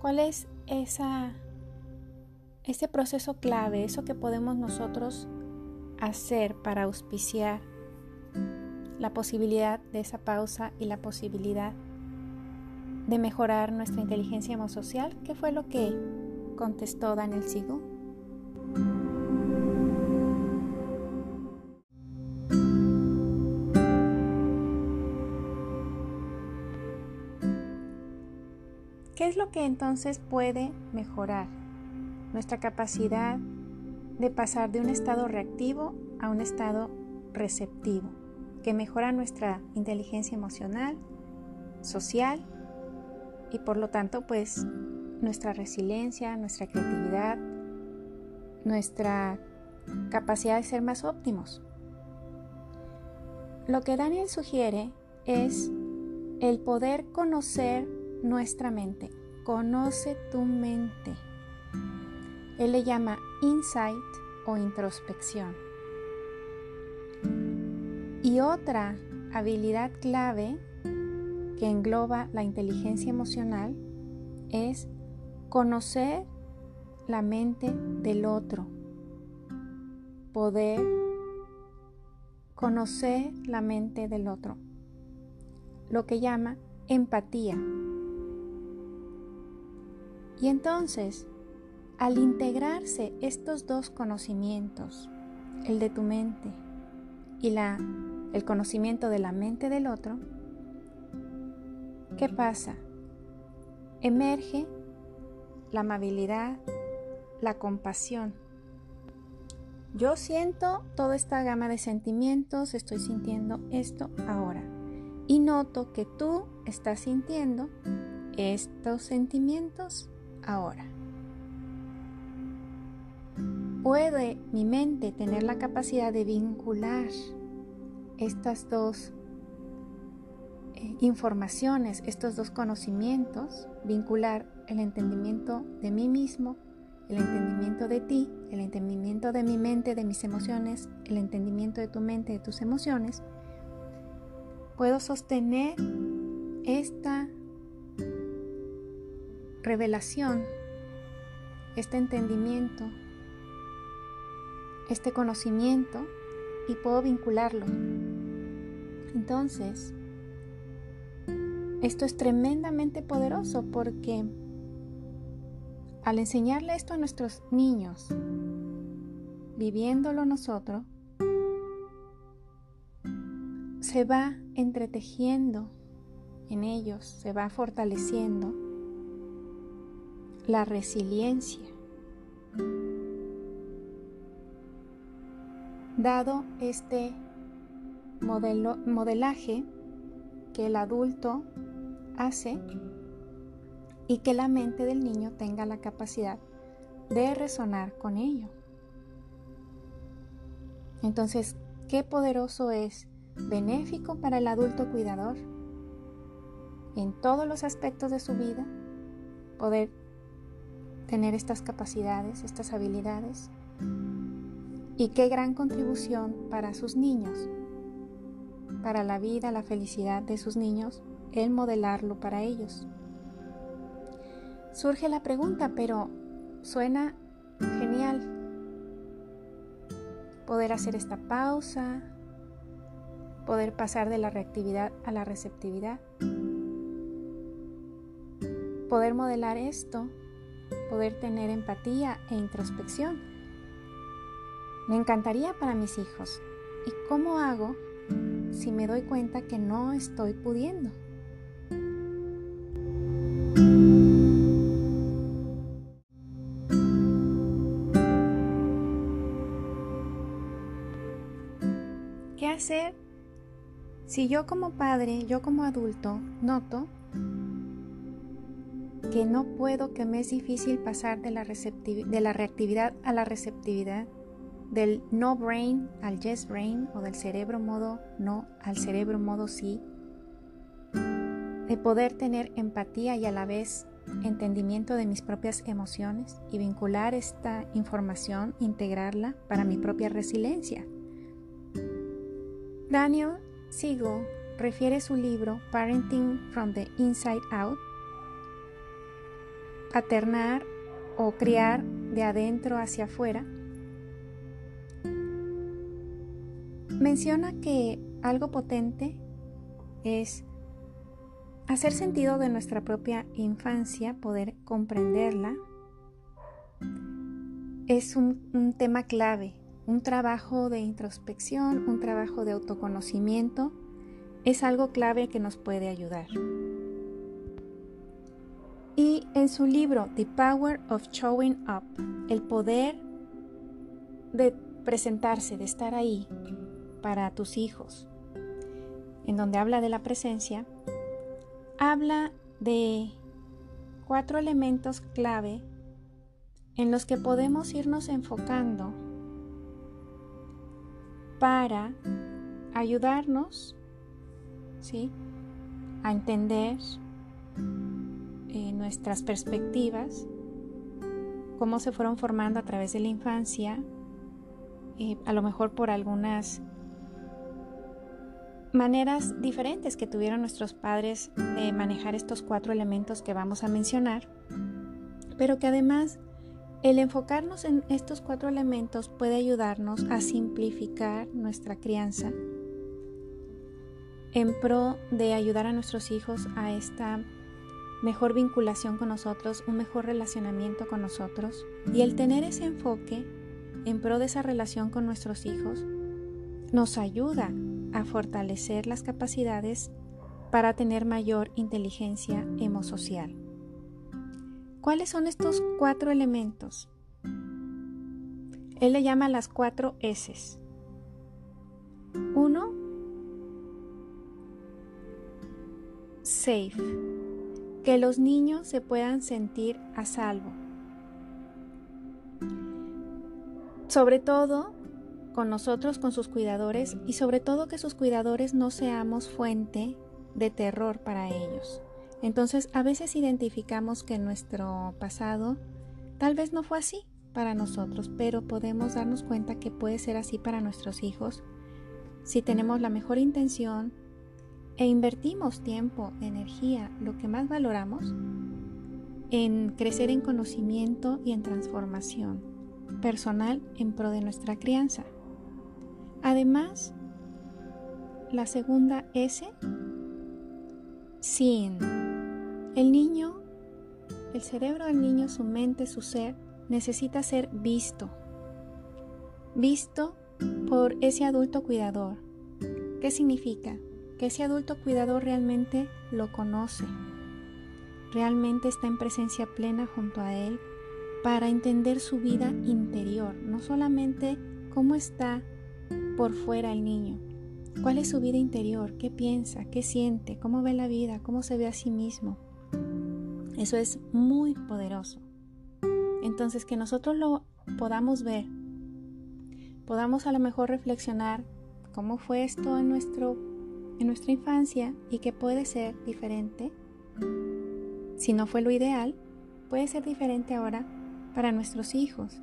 ¿Cuál es esa, ese proceso clave, eso que podemos nosotros hacer para auspiciar la posibilidad de esa pausa y la posibilidad de mejorar nuestra inteligencia emosocial? ¿Qué fue lo que contestó Daniel Sigu? ¿Qué es lo que entonces puede mejorar? Nuestra capacidad de pasar de un estado reactivo a un estado receptivo, que mejora nuestra inteligencia emocional, social y por lo tanto pues nuestra resiliencia, nuestra creatividad, nuestra capacidad de ser más óptimos. Lo que Daniel sugiere es el poder conocer nuestra mente. Conoce tu mente. Él le llama insight o introspección. Y otra habilidad clave que engloba la inteligencia emocional es conocer la mente del otro. Poder conocer la mente del otro. Lo que llama empatía. Y entonces, al integrarse estos dos conocimientos, el de tu mente y la, el conocimiento de la mente del otro, ¿qué pasa? Emerge la amabilidad, la compasión. Yo siento toda esta gama de sentimientos, estoy sintiendo esto ahora. Y noto que tú estás sintiendo estos sentimientos ahora. Puede mi mente tener la capacidad de vincular estas dos eh, informaciones, estos dos conocimientos, vincular el entendimiento de mí mismo, el entendimiento de ti, el entendimiento de mi mente, de mis emociones, el entendimiento de tu mente, de tus emociones, puedo sostener esta revelación, este entendimiento, este conocimiento y puedo vincularlo. Entonces, esto es tremendamente poderoso porque al enseñarle esto a nuestros niños, viviéndolo nosotros, se va entretejiendo en ellos, se va fortaleciendo la resiliencia. Dado este modelaje que el adulto hace y que la mente del niño tenga la capacidad de resonar con ello. Entonces, qué poderoso es, benéfico para el adulto cuidador en todos los aspectos de su vida, poder tener estas capacidades, estas habilidades. Y qué gran contribución para sus niños, para la vida, la felicidad de sus niños, el modelarlo para ellos. Surge la pregunta, pero suena genial poder hacer esta pausa, poder pasar de la reactividad a la receptividad, poder modelar esto poder tener empatía e introspección. Me encantaría para mis hijos. ¿Y cómo hago si me doy cuenta que no estoy pudiendo? ¿Qué hacer si yo como padre, yo como adulto, noto que no puedo, que me es difícil pasar de la, de la reactividad a la receptividad, del no brain al yes brain o del cerebro modo no al cerebro modo sí, de poder tener empatía y a la vez entendimiento de mis propias emociones y vincular esta información, integrarla para mi propia resiliencia. Daniel Siegel refiere su libro Parenting from the Inside Out, paternar o criar de adentro hacia afuera, menciona que algo potente es hacer sentido de nuestra propia infancia, poder comprenderla, es un, tema clave, un trabajo de introspección, un trabajo de autoconocimiento, es algo clave que nos puede ayudar. Y en su libro The Power of Showing Up, el poder de presentarse, de estar ahí para tus hijos, en donde habla de la presencia, habla de cuatro elementos clave en los que podemos irnos enfocando para ayudarnos ¿sí? a entender eh, nuestras perspectivas, cómo se fueron formando a través de la infancia, eh, a lo mejor por algunas maneras diferentes que tuvieron nuestros padres de manejar estos cuatro elementos que vamos a mencionar, pero que además el enfocarnos en estos cuatro elementos puede ayudarnos a simplificar nuestra crianza en pro de ayudar a nuestros hijos a esta mejor vinculación con nosotros, un mejor relacionamiento con nosotros. Y el tener ese enfoque en pro de esa relación con nuestros hijos nos ayuda a fortalecer las capacidades para tener mayor inteligencia emosocial. ¿Cuáles son estos cuatro elementos? Él le llama las cuatro S. Uno, safe, que los niños se puedan sentir a salvo. Sobre todo con nosotros, con sus cuidadores y sobre todo que sus cuidadores no seamos fuente de terror para ellos. Entonces a veces identificamos que nuestro pasado tal vez no fue así para nosotros, pero podemos darnos cuenta que puede ser así para nuestros hijos si tenemos la mejor intención e invertimos tiempo, energía, lo que más valoramos, en crecer en conocimiento y en transformación personal en pro de nuestra crianza. Además, la segunda S, sin. El niño, el cerebro del niño, su mente, su ser, necesita ser visto. Visto por ese adulto cuidador. ¿Qué significa? Que ese adulto cuidador realmente lo conoce, realmente está en presencia plena junto a él para entender su vida interior, no solamente cómo está por fuera el niño. ¿Cuál es su vida interior? ¿Qué piensa? ¿Qué siente? ¿Cómo ve la vida? ¿Cómo se ve a sí mismo? Eso es muy poderoso. Entonces, que nosotros lo podamos ver, podamos a lo mejor reflexionar cómo fue esto en, nuestro, en nuestra infancia y que puede ser diferente. Si no fue lo ideal, puede ser diferente ahora para nuestros hijos.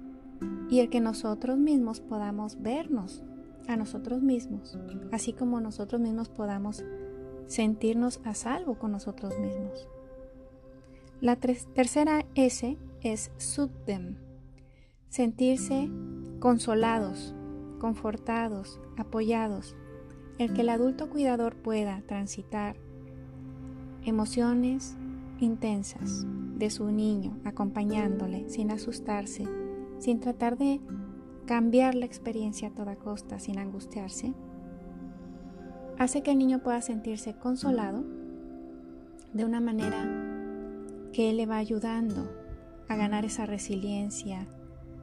Y el que nosotros mismos podamos vernos a nosotros mismos, así como nosotros mismos podamos sentirnos a salvo con nosotros mismos. La tercera S es them, sentirse consolados, confortados, apoyados, el que el adulto cuidador pueda transitar emociones intensas de su niño, acompañándole sin asustarse, sin tratar de cambiar la experiencia a toda costa sin angustiarse, hace que el niño pueda sentirse consolado de una manera que le va ayudando a ganar esa resiliencia,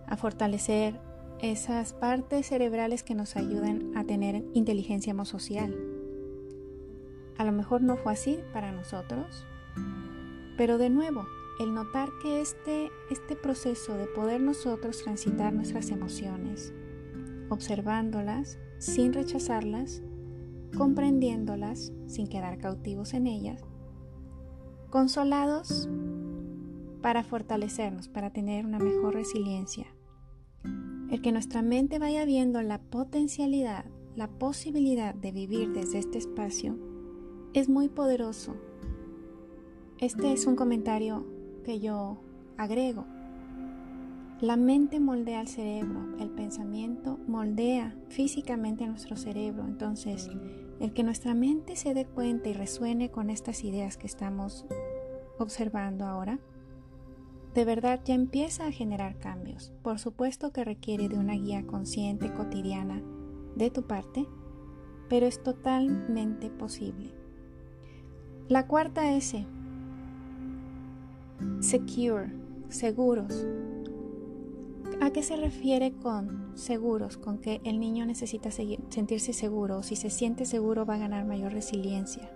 a fortalecer esas partes cerebrales que nos ayudan a tener inteligencia social. A lo mejor no fue así para nosotros, pero de nuevo, el notar que este, este proceso de poder nosotros transitar nuestras emociones, observándolas sin rechazarlas, comprendiéndolas sin quedar cautivos en ellas, consolados para fortalecernos, para tener una mejor resiliencia. El que nuestra mente vaya viendo la potencialidad, la posibilidad de vivir desde este espacio es muy poderoso. Este es un comentario que yo agrego. La mente moldea el cerebro, el pensamiento moldea físicamente nuestro cerebro. Entonces, el que nuestra mente se dé cuenta y resuene con estas ideas que estamos observando ahora, de verdad ya empieza a generar cambios. Por supuesto que requiere de una guía consciente cotidiana de tu parte, pero es totalmente posible. La cuarta S, secure, seguros. ¿A qué se refiere con seguros? Con que el niño necesita sentirse seguro. Si se siente seguro va a ganar mayor resiliencia.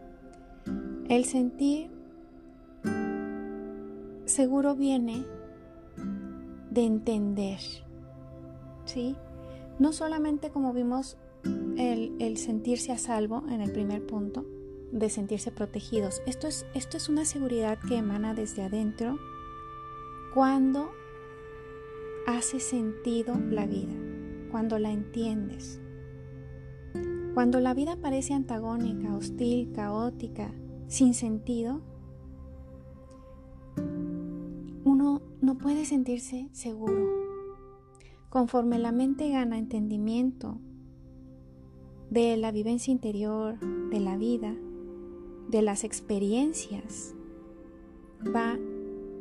El sentir seguro viene de entender. ¿Sí? No solamente como vimos el, el sentirse a salvo en el primer punto, de sentirse protegidos. Esto es, esto es una seguridad que emana desde adentro cuando hace sentido la vida, cuando la entiendes. Cuando la vida parece antagónica, hostil, caótica, sin sentido, uno no puede sentirse seguro. Conforme la mente gana entendimiento de la vivencia interior, de la vida, de las experiencias va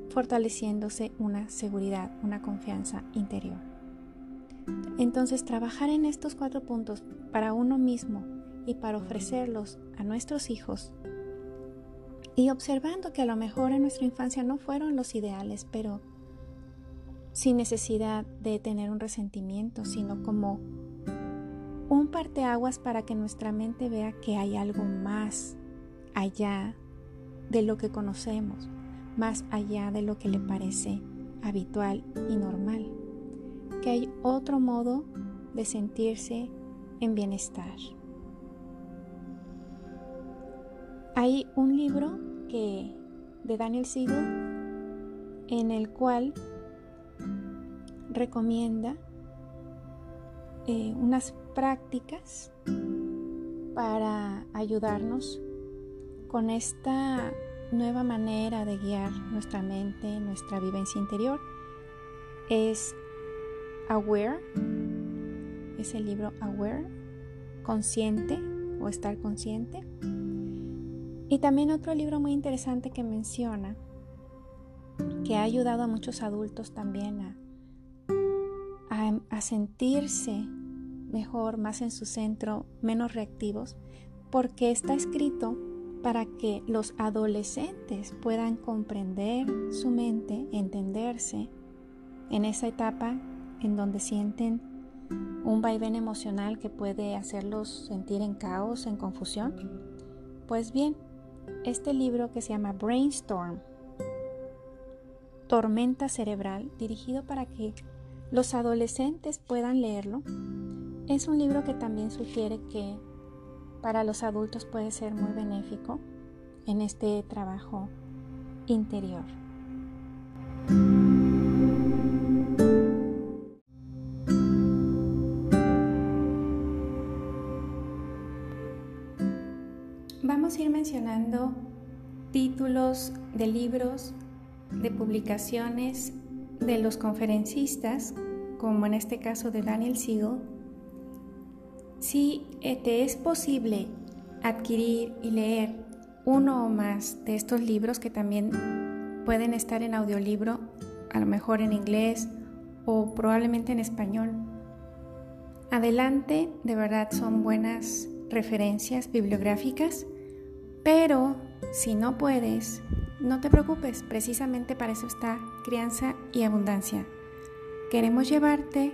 fortaleciéndose una seguridad, una confianza interior. Entonces, trabajar en estos cuatro puntos para uno mismo y para ofrecerlos a nuestros hijos y observando que a lo mejor en nuestra infancia no fueron los ideales, pero sin necesidad de tener un resentimiento, sino como un parteaguas para que nuestra mente vea que hay algo más allá de lo que conocemos, más allá de lo que le parece habitual y normal, que hay otro modo de sentirse en bienestar. Hay un libro que de Daniel Siegel en el cual recomienda eh, unas prácticas para ayudarnos con esta nueva manera de guiar nuestra mente, nuestra vivencia interior, es Aware, es el libro Aware, consciente o estar consciente. Y también otro libro muy interesante que menciona, que ha ayudado a muchos adultos también a, a, a sentirse mejor, más en su centro, menos reactivos, porque está escrito para que los adolescentes puedan comprender su mente, entenderse en esa etapa en donde sienten un vaivén emocional que puede hacerlos sentir en caos, en confusión. Pues bien, este libro que se llama Brainstorm, Tormenta Cerebral, dirigido para que los adolescentes puedan leerlo, es un libro que también sugiere que para los adultos puede ser muy benéfico en este trabajo interior. Vamos a ir mencionando títulos de libros, de publicaciones de los conferencistas, como en este caso de Daniel Siegel, si eh, te es posible adquirir y leer uno o más de estos libros que también pueden estar en audiolibro, a lo mejor en inglés o probablemente en español. Adelante, de verdad son buenas referencias bibliográficas, pero si no puedes, no te preocupes, precisamente para eso está crianza y abundancia. Queremos llevarte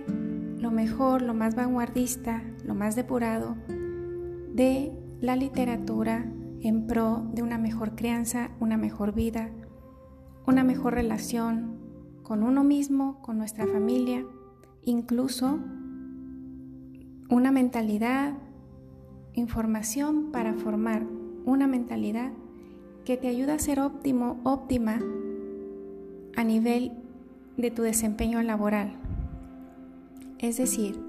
lo mejor, lo más vanguardista, lo más depurado de la literatura en pro de una mejor crianza, una mejor vida, una mejor relación con uno mismo, con nuestra familia, incluso una mentalidad, información para formar una mentalidad que te ayuda a ser óptimo, óptima a nivel de tu desempeño laboral. Es decir,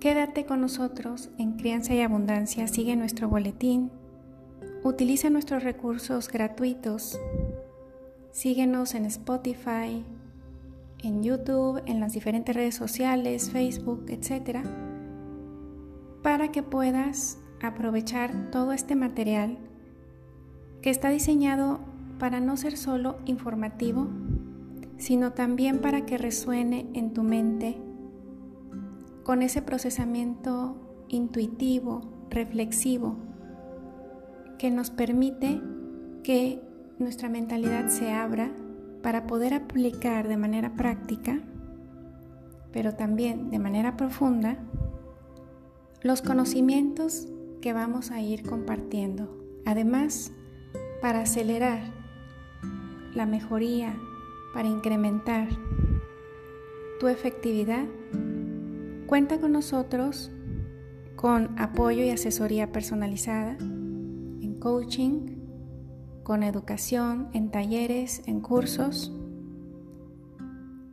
quédate con nosotros en Crianza y Abundancia, sigue nuestro boletín, utiliza nuestros recursos gratuitos, síguenos en Spotify, en YouTube, en las diferentes redes sociales, Facebook, etc., para que puedas aprovechar todo este material que está diseñado para no ser solo informativo, sino también para que resuene en tu mente con ese procesamiento intuitivo, reflexivo, que nos permite que nuestra mentalidad se abra para poder aplicar de manera práctica, pero también de manera profunda, los conocimientos que vamos a ir compartiendo. Además, para acelerar la mejoría, para incrementar tu efectividad, cuenta con nosotros con apoyo y asesoría personalizada en coaching, con educación, en talleres, en cursos.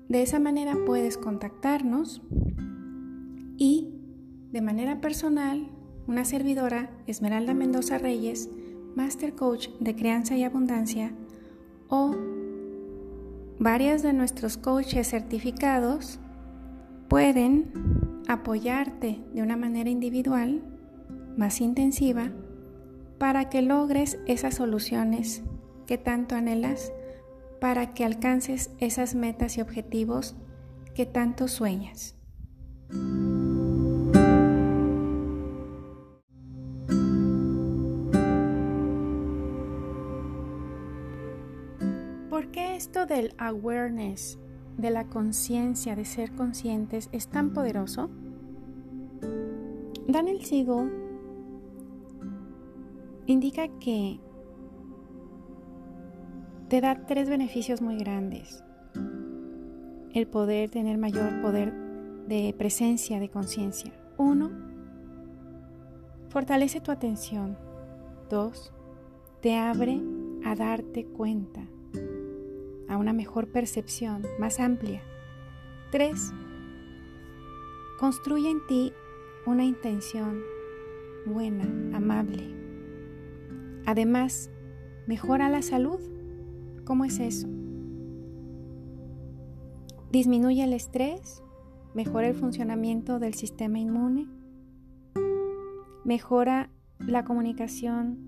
De esa manera puedes contactarnos y de manera personal, una servidora, Esmeralda Mendoza Reyes, Master Coach de Crianza y Abundancia, o varias de nuestros coaches certificados pueden apoyarte de una manera individual, más intensiva, para que logres esas soluciones que tanto anhelas, para que alcances esas metas y objetivos que tanto sueñas. ¿Por qué esto del awareness, de la conciencia, de ser conscientes, es tan poderoso? Daniel Siegel indica que te da tres beneficios muy grandes. El poder tener mayor poder de presencia, de conciencia. Uno, fortalece tu atención. Dos, te abre a darte cuenta, a una mejor percepción más amplia. Tres, construye en ti una intención buena, amable. Además, mejora la salud. ¿Cómo es eso? Disminuye el estrés, mejora el funcionamiento del sistema inmune, mejora la comunicación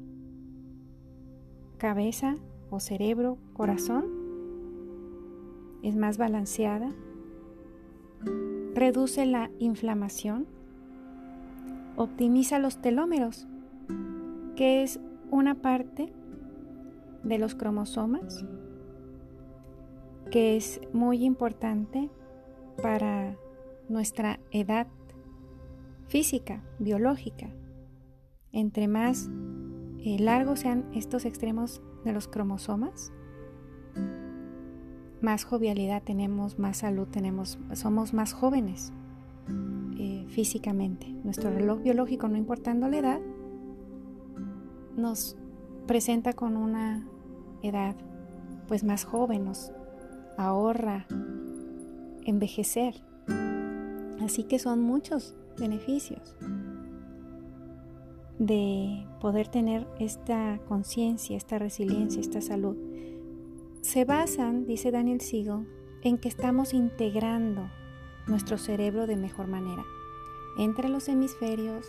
cabeza o cerebro, corazón, es más balanceada, reduce la inflamación, optimiza los telómeros, que es una parte de los cromosomas que es muy importante para nuestra edad física, biológica. Entre más eh, largos sean estos extremos de los cromosomas, más jovialidad tenemos, más salud tenemos, somos más jóvenes eh, físicamente. Nuestro reloj biológico, no importando la edad, nos presenta con una edad pues más joven, nos ahorra envejecer. Así que son muchos beneficios de poder tener esta conciencia, esta resiliencia, esta salud. Se basan, dice Daniel Siegel, en que estamos integrando nuestro cerebro de mejor manera entre los hemisferios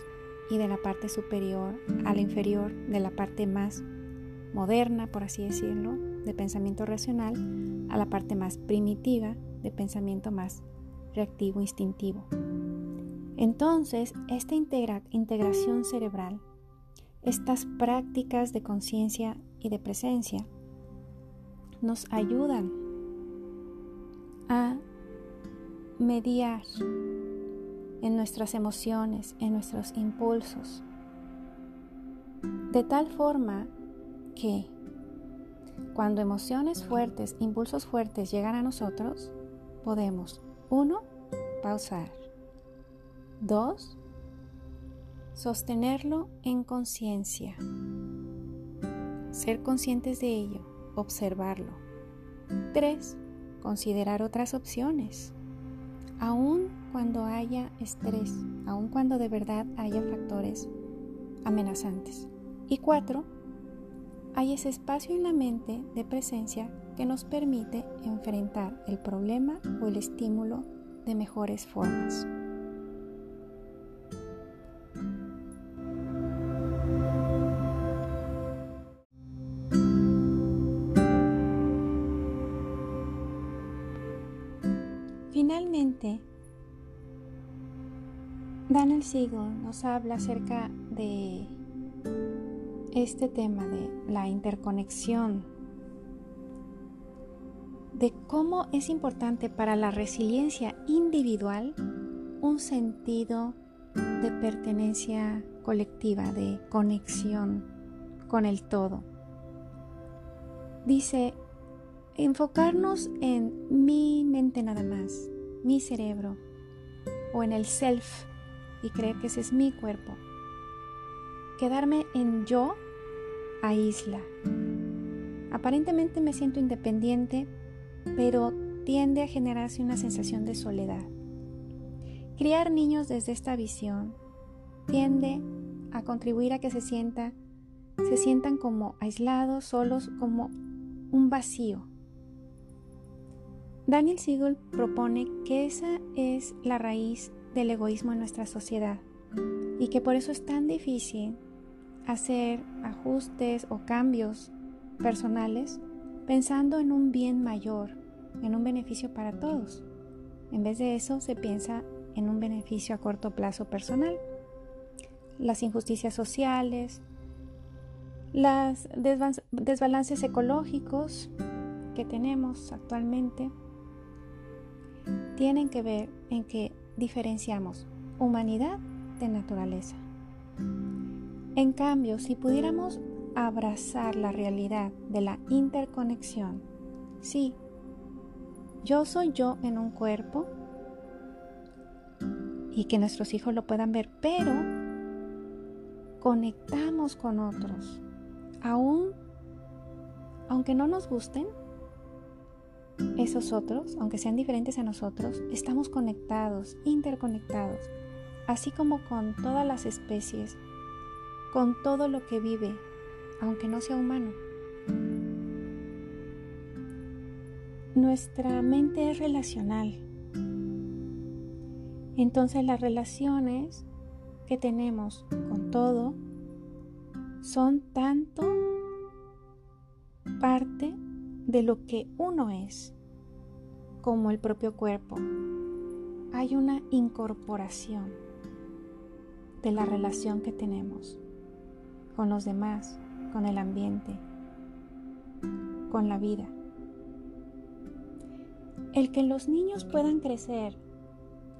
y de la parte superior a la inferior, de la parte más moderna, por así decirlo, de pensamiento racional, a la parte más primitiva, de pensamiento más reactivo, instintivo. Entonces, esta integración cerebral, estas prácticas de conciencia y de presencia, nos ayudan a mediar en nuestras emociones, en nuestros impulsos. De tal forma que cuando emociones fuertes, impulsos fuertes llegan a nosotros, podemos, uno, pausar. Dos, sostenerlo en conciencia. Ser conscientes de ello, observarlo. Tres, considerar otras opciones. Aun cuando haya estrés, aun cuando de verdad haya factores amenazantes. Y cuatro, hay ese espacio en la mente de presencia que nos permite enfrentar el problema o el estímulo de mejores formas. Daniel Siegel nos habla acerca de este tema de la interconexión, de cómo es importante para la resiliencia individual un sentido de pertenencia colectiva, de conexión con el todo. Dice, enfocarnos en mi mente nada más, mi cerebro, o en el self, y creer que ese es mi cuerpo. Quedarme en yo aísla. Aparentemente me siento independiente, pero tiende a generarse una sensación de soledad. Criar niños desde esta visión tiende a contribuir a que se sienta se sientan como aislados, solos, como un vacío. Daniel Siegel propone que esa es la raíz del egoísmo en nuestra sociedad y que por eso es tan difícil hacer ajustes o cambios personales pensando en un bien mayor, en un beneficio para todos. En vez de eso se piensa en un beneficio a corto plazo personal. Las injusticias sociales, los desbalances ecológicos que tenemos actualmente tienen que ver en que diferenciamos humanidad de naturaleza. En cambio, si pudiéramos abrazar la realidad de la interconexión, sí, yo soy yo en un cuerpo y que nuestros hijos lo puedan ver, pero conectamos con otros, aún aunque no nos gusten, esos otros, aunque sean diferentes a nosotros, estamos conectados, interconectados, así como con todas las especies, con todo lo que vive, aunque no sea humano. Nuestra mente es relacional. Entonces las relaciones que tenemos con todo son tanto parte de lo que uno es, como el propio cuerpo. Hay una incorporación de la relación que tenemos con los demás, con el ambiente, con la vida. El que los niños puedan crecer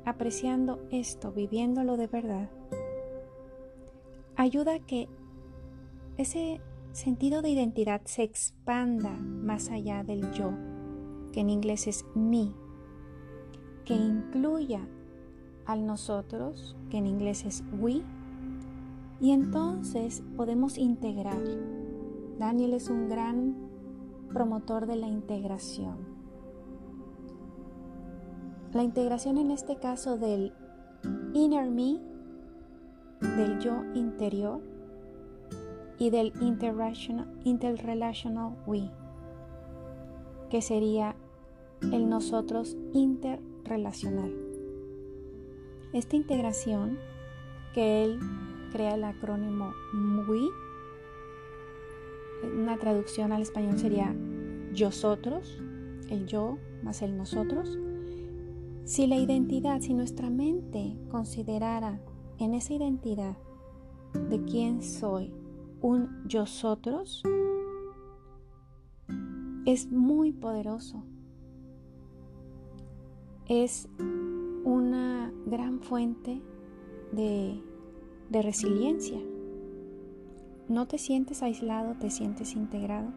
apreciando esto, viviéndolo de verdad, ayuda a que ese sentido de identidad se expanda más allá del yo, que en inglés es me, que incluya al nosotros, que en inglés es we, y entonces podemos integrar. Daniel es un gran promotor de la integración. La integración en este caso del inner me, del yo interior, y del interrelational we, que sería el nosotros interrelacional. Esta integración que él crea el acrónimo MWI, una traducción al español sería YOSOTROS, el yo más el nosotros. Si la identidad, si nuestra mente considerara en esa identidad de quién soy, un yosotros es muy poderoso. Es una gran fuente de, de resiliencia. No te sientes aislado, te sientes integrado.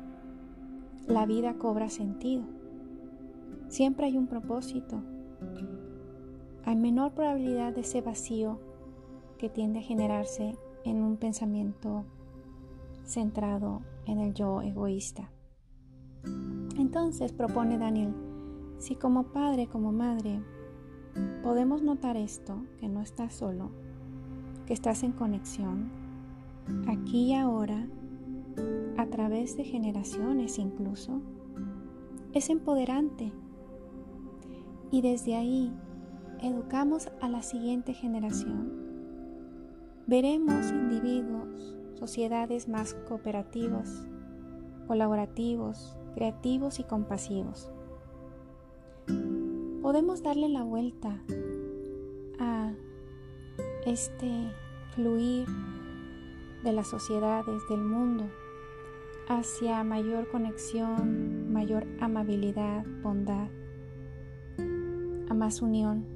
la vida cobra sentido. Siempre hay un propósito. Hay menor probabilidad de ese vacío que tiende a generarse en un pensamiento centrado en el yo egoísta. Entonces propone Daniel, si como padre, como madre, podemos notar esto, que no estás solo, que estás en conexión, aquí y ahora, a través de generaciones incluso, es empoderante. Y desde ahí educamos a la siguiente generación. Veremos individuos, sociedades más cooperativos, colaborativos, creativos y compasivos. Podemos darle la vuelta a este fluir de las sociedades del mundo hacia mayor conexión, mayor amabilidad, bondad, a más unión,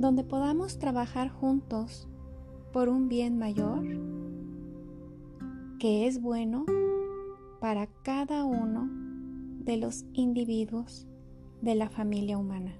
donde podamos trabajar juntos por un bien mayor que es bueno para cada uno de los individuos de la familia humana.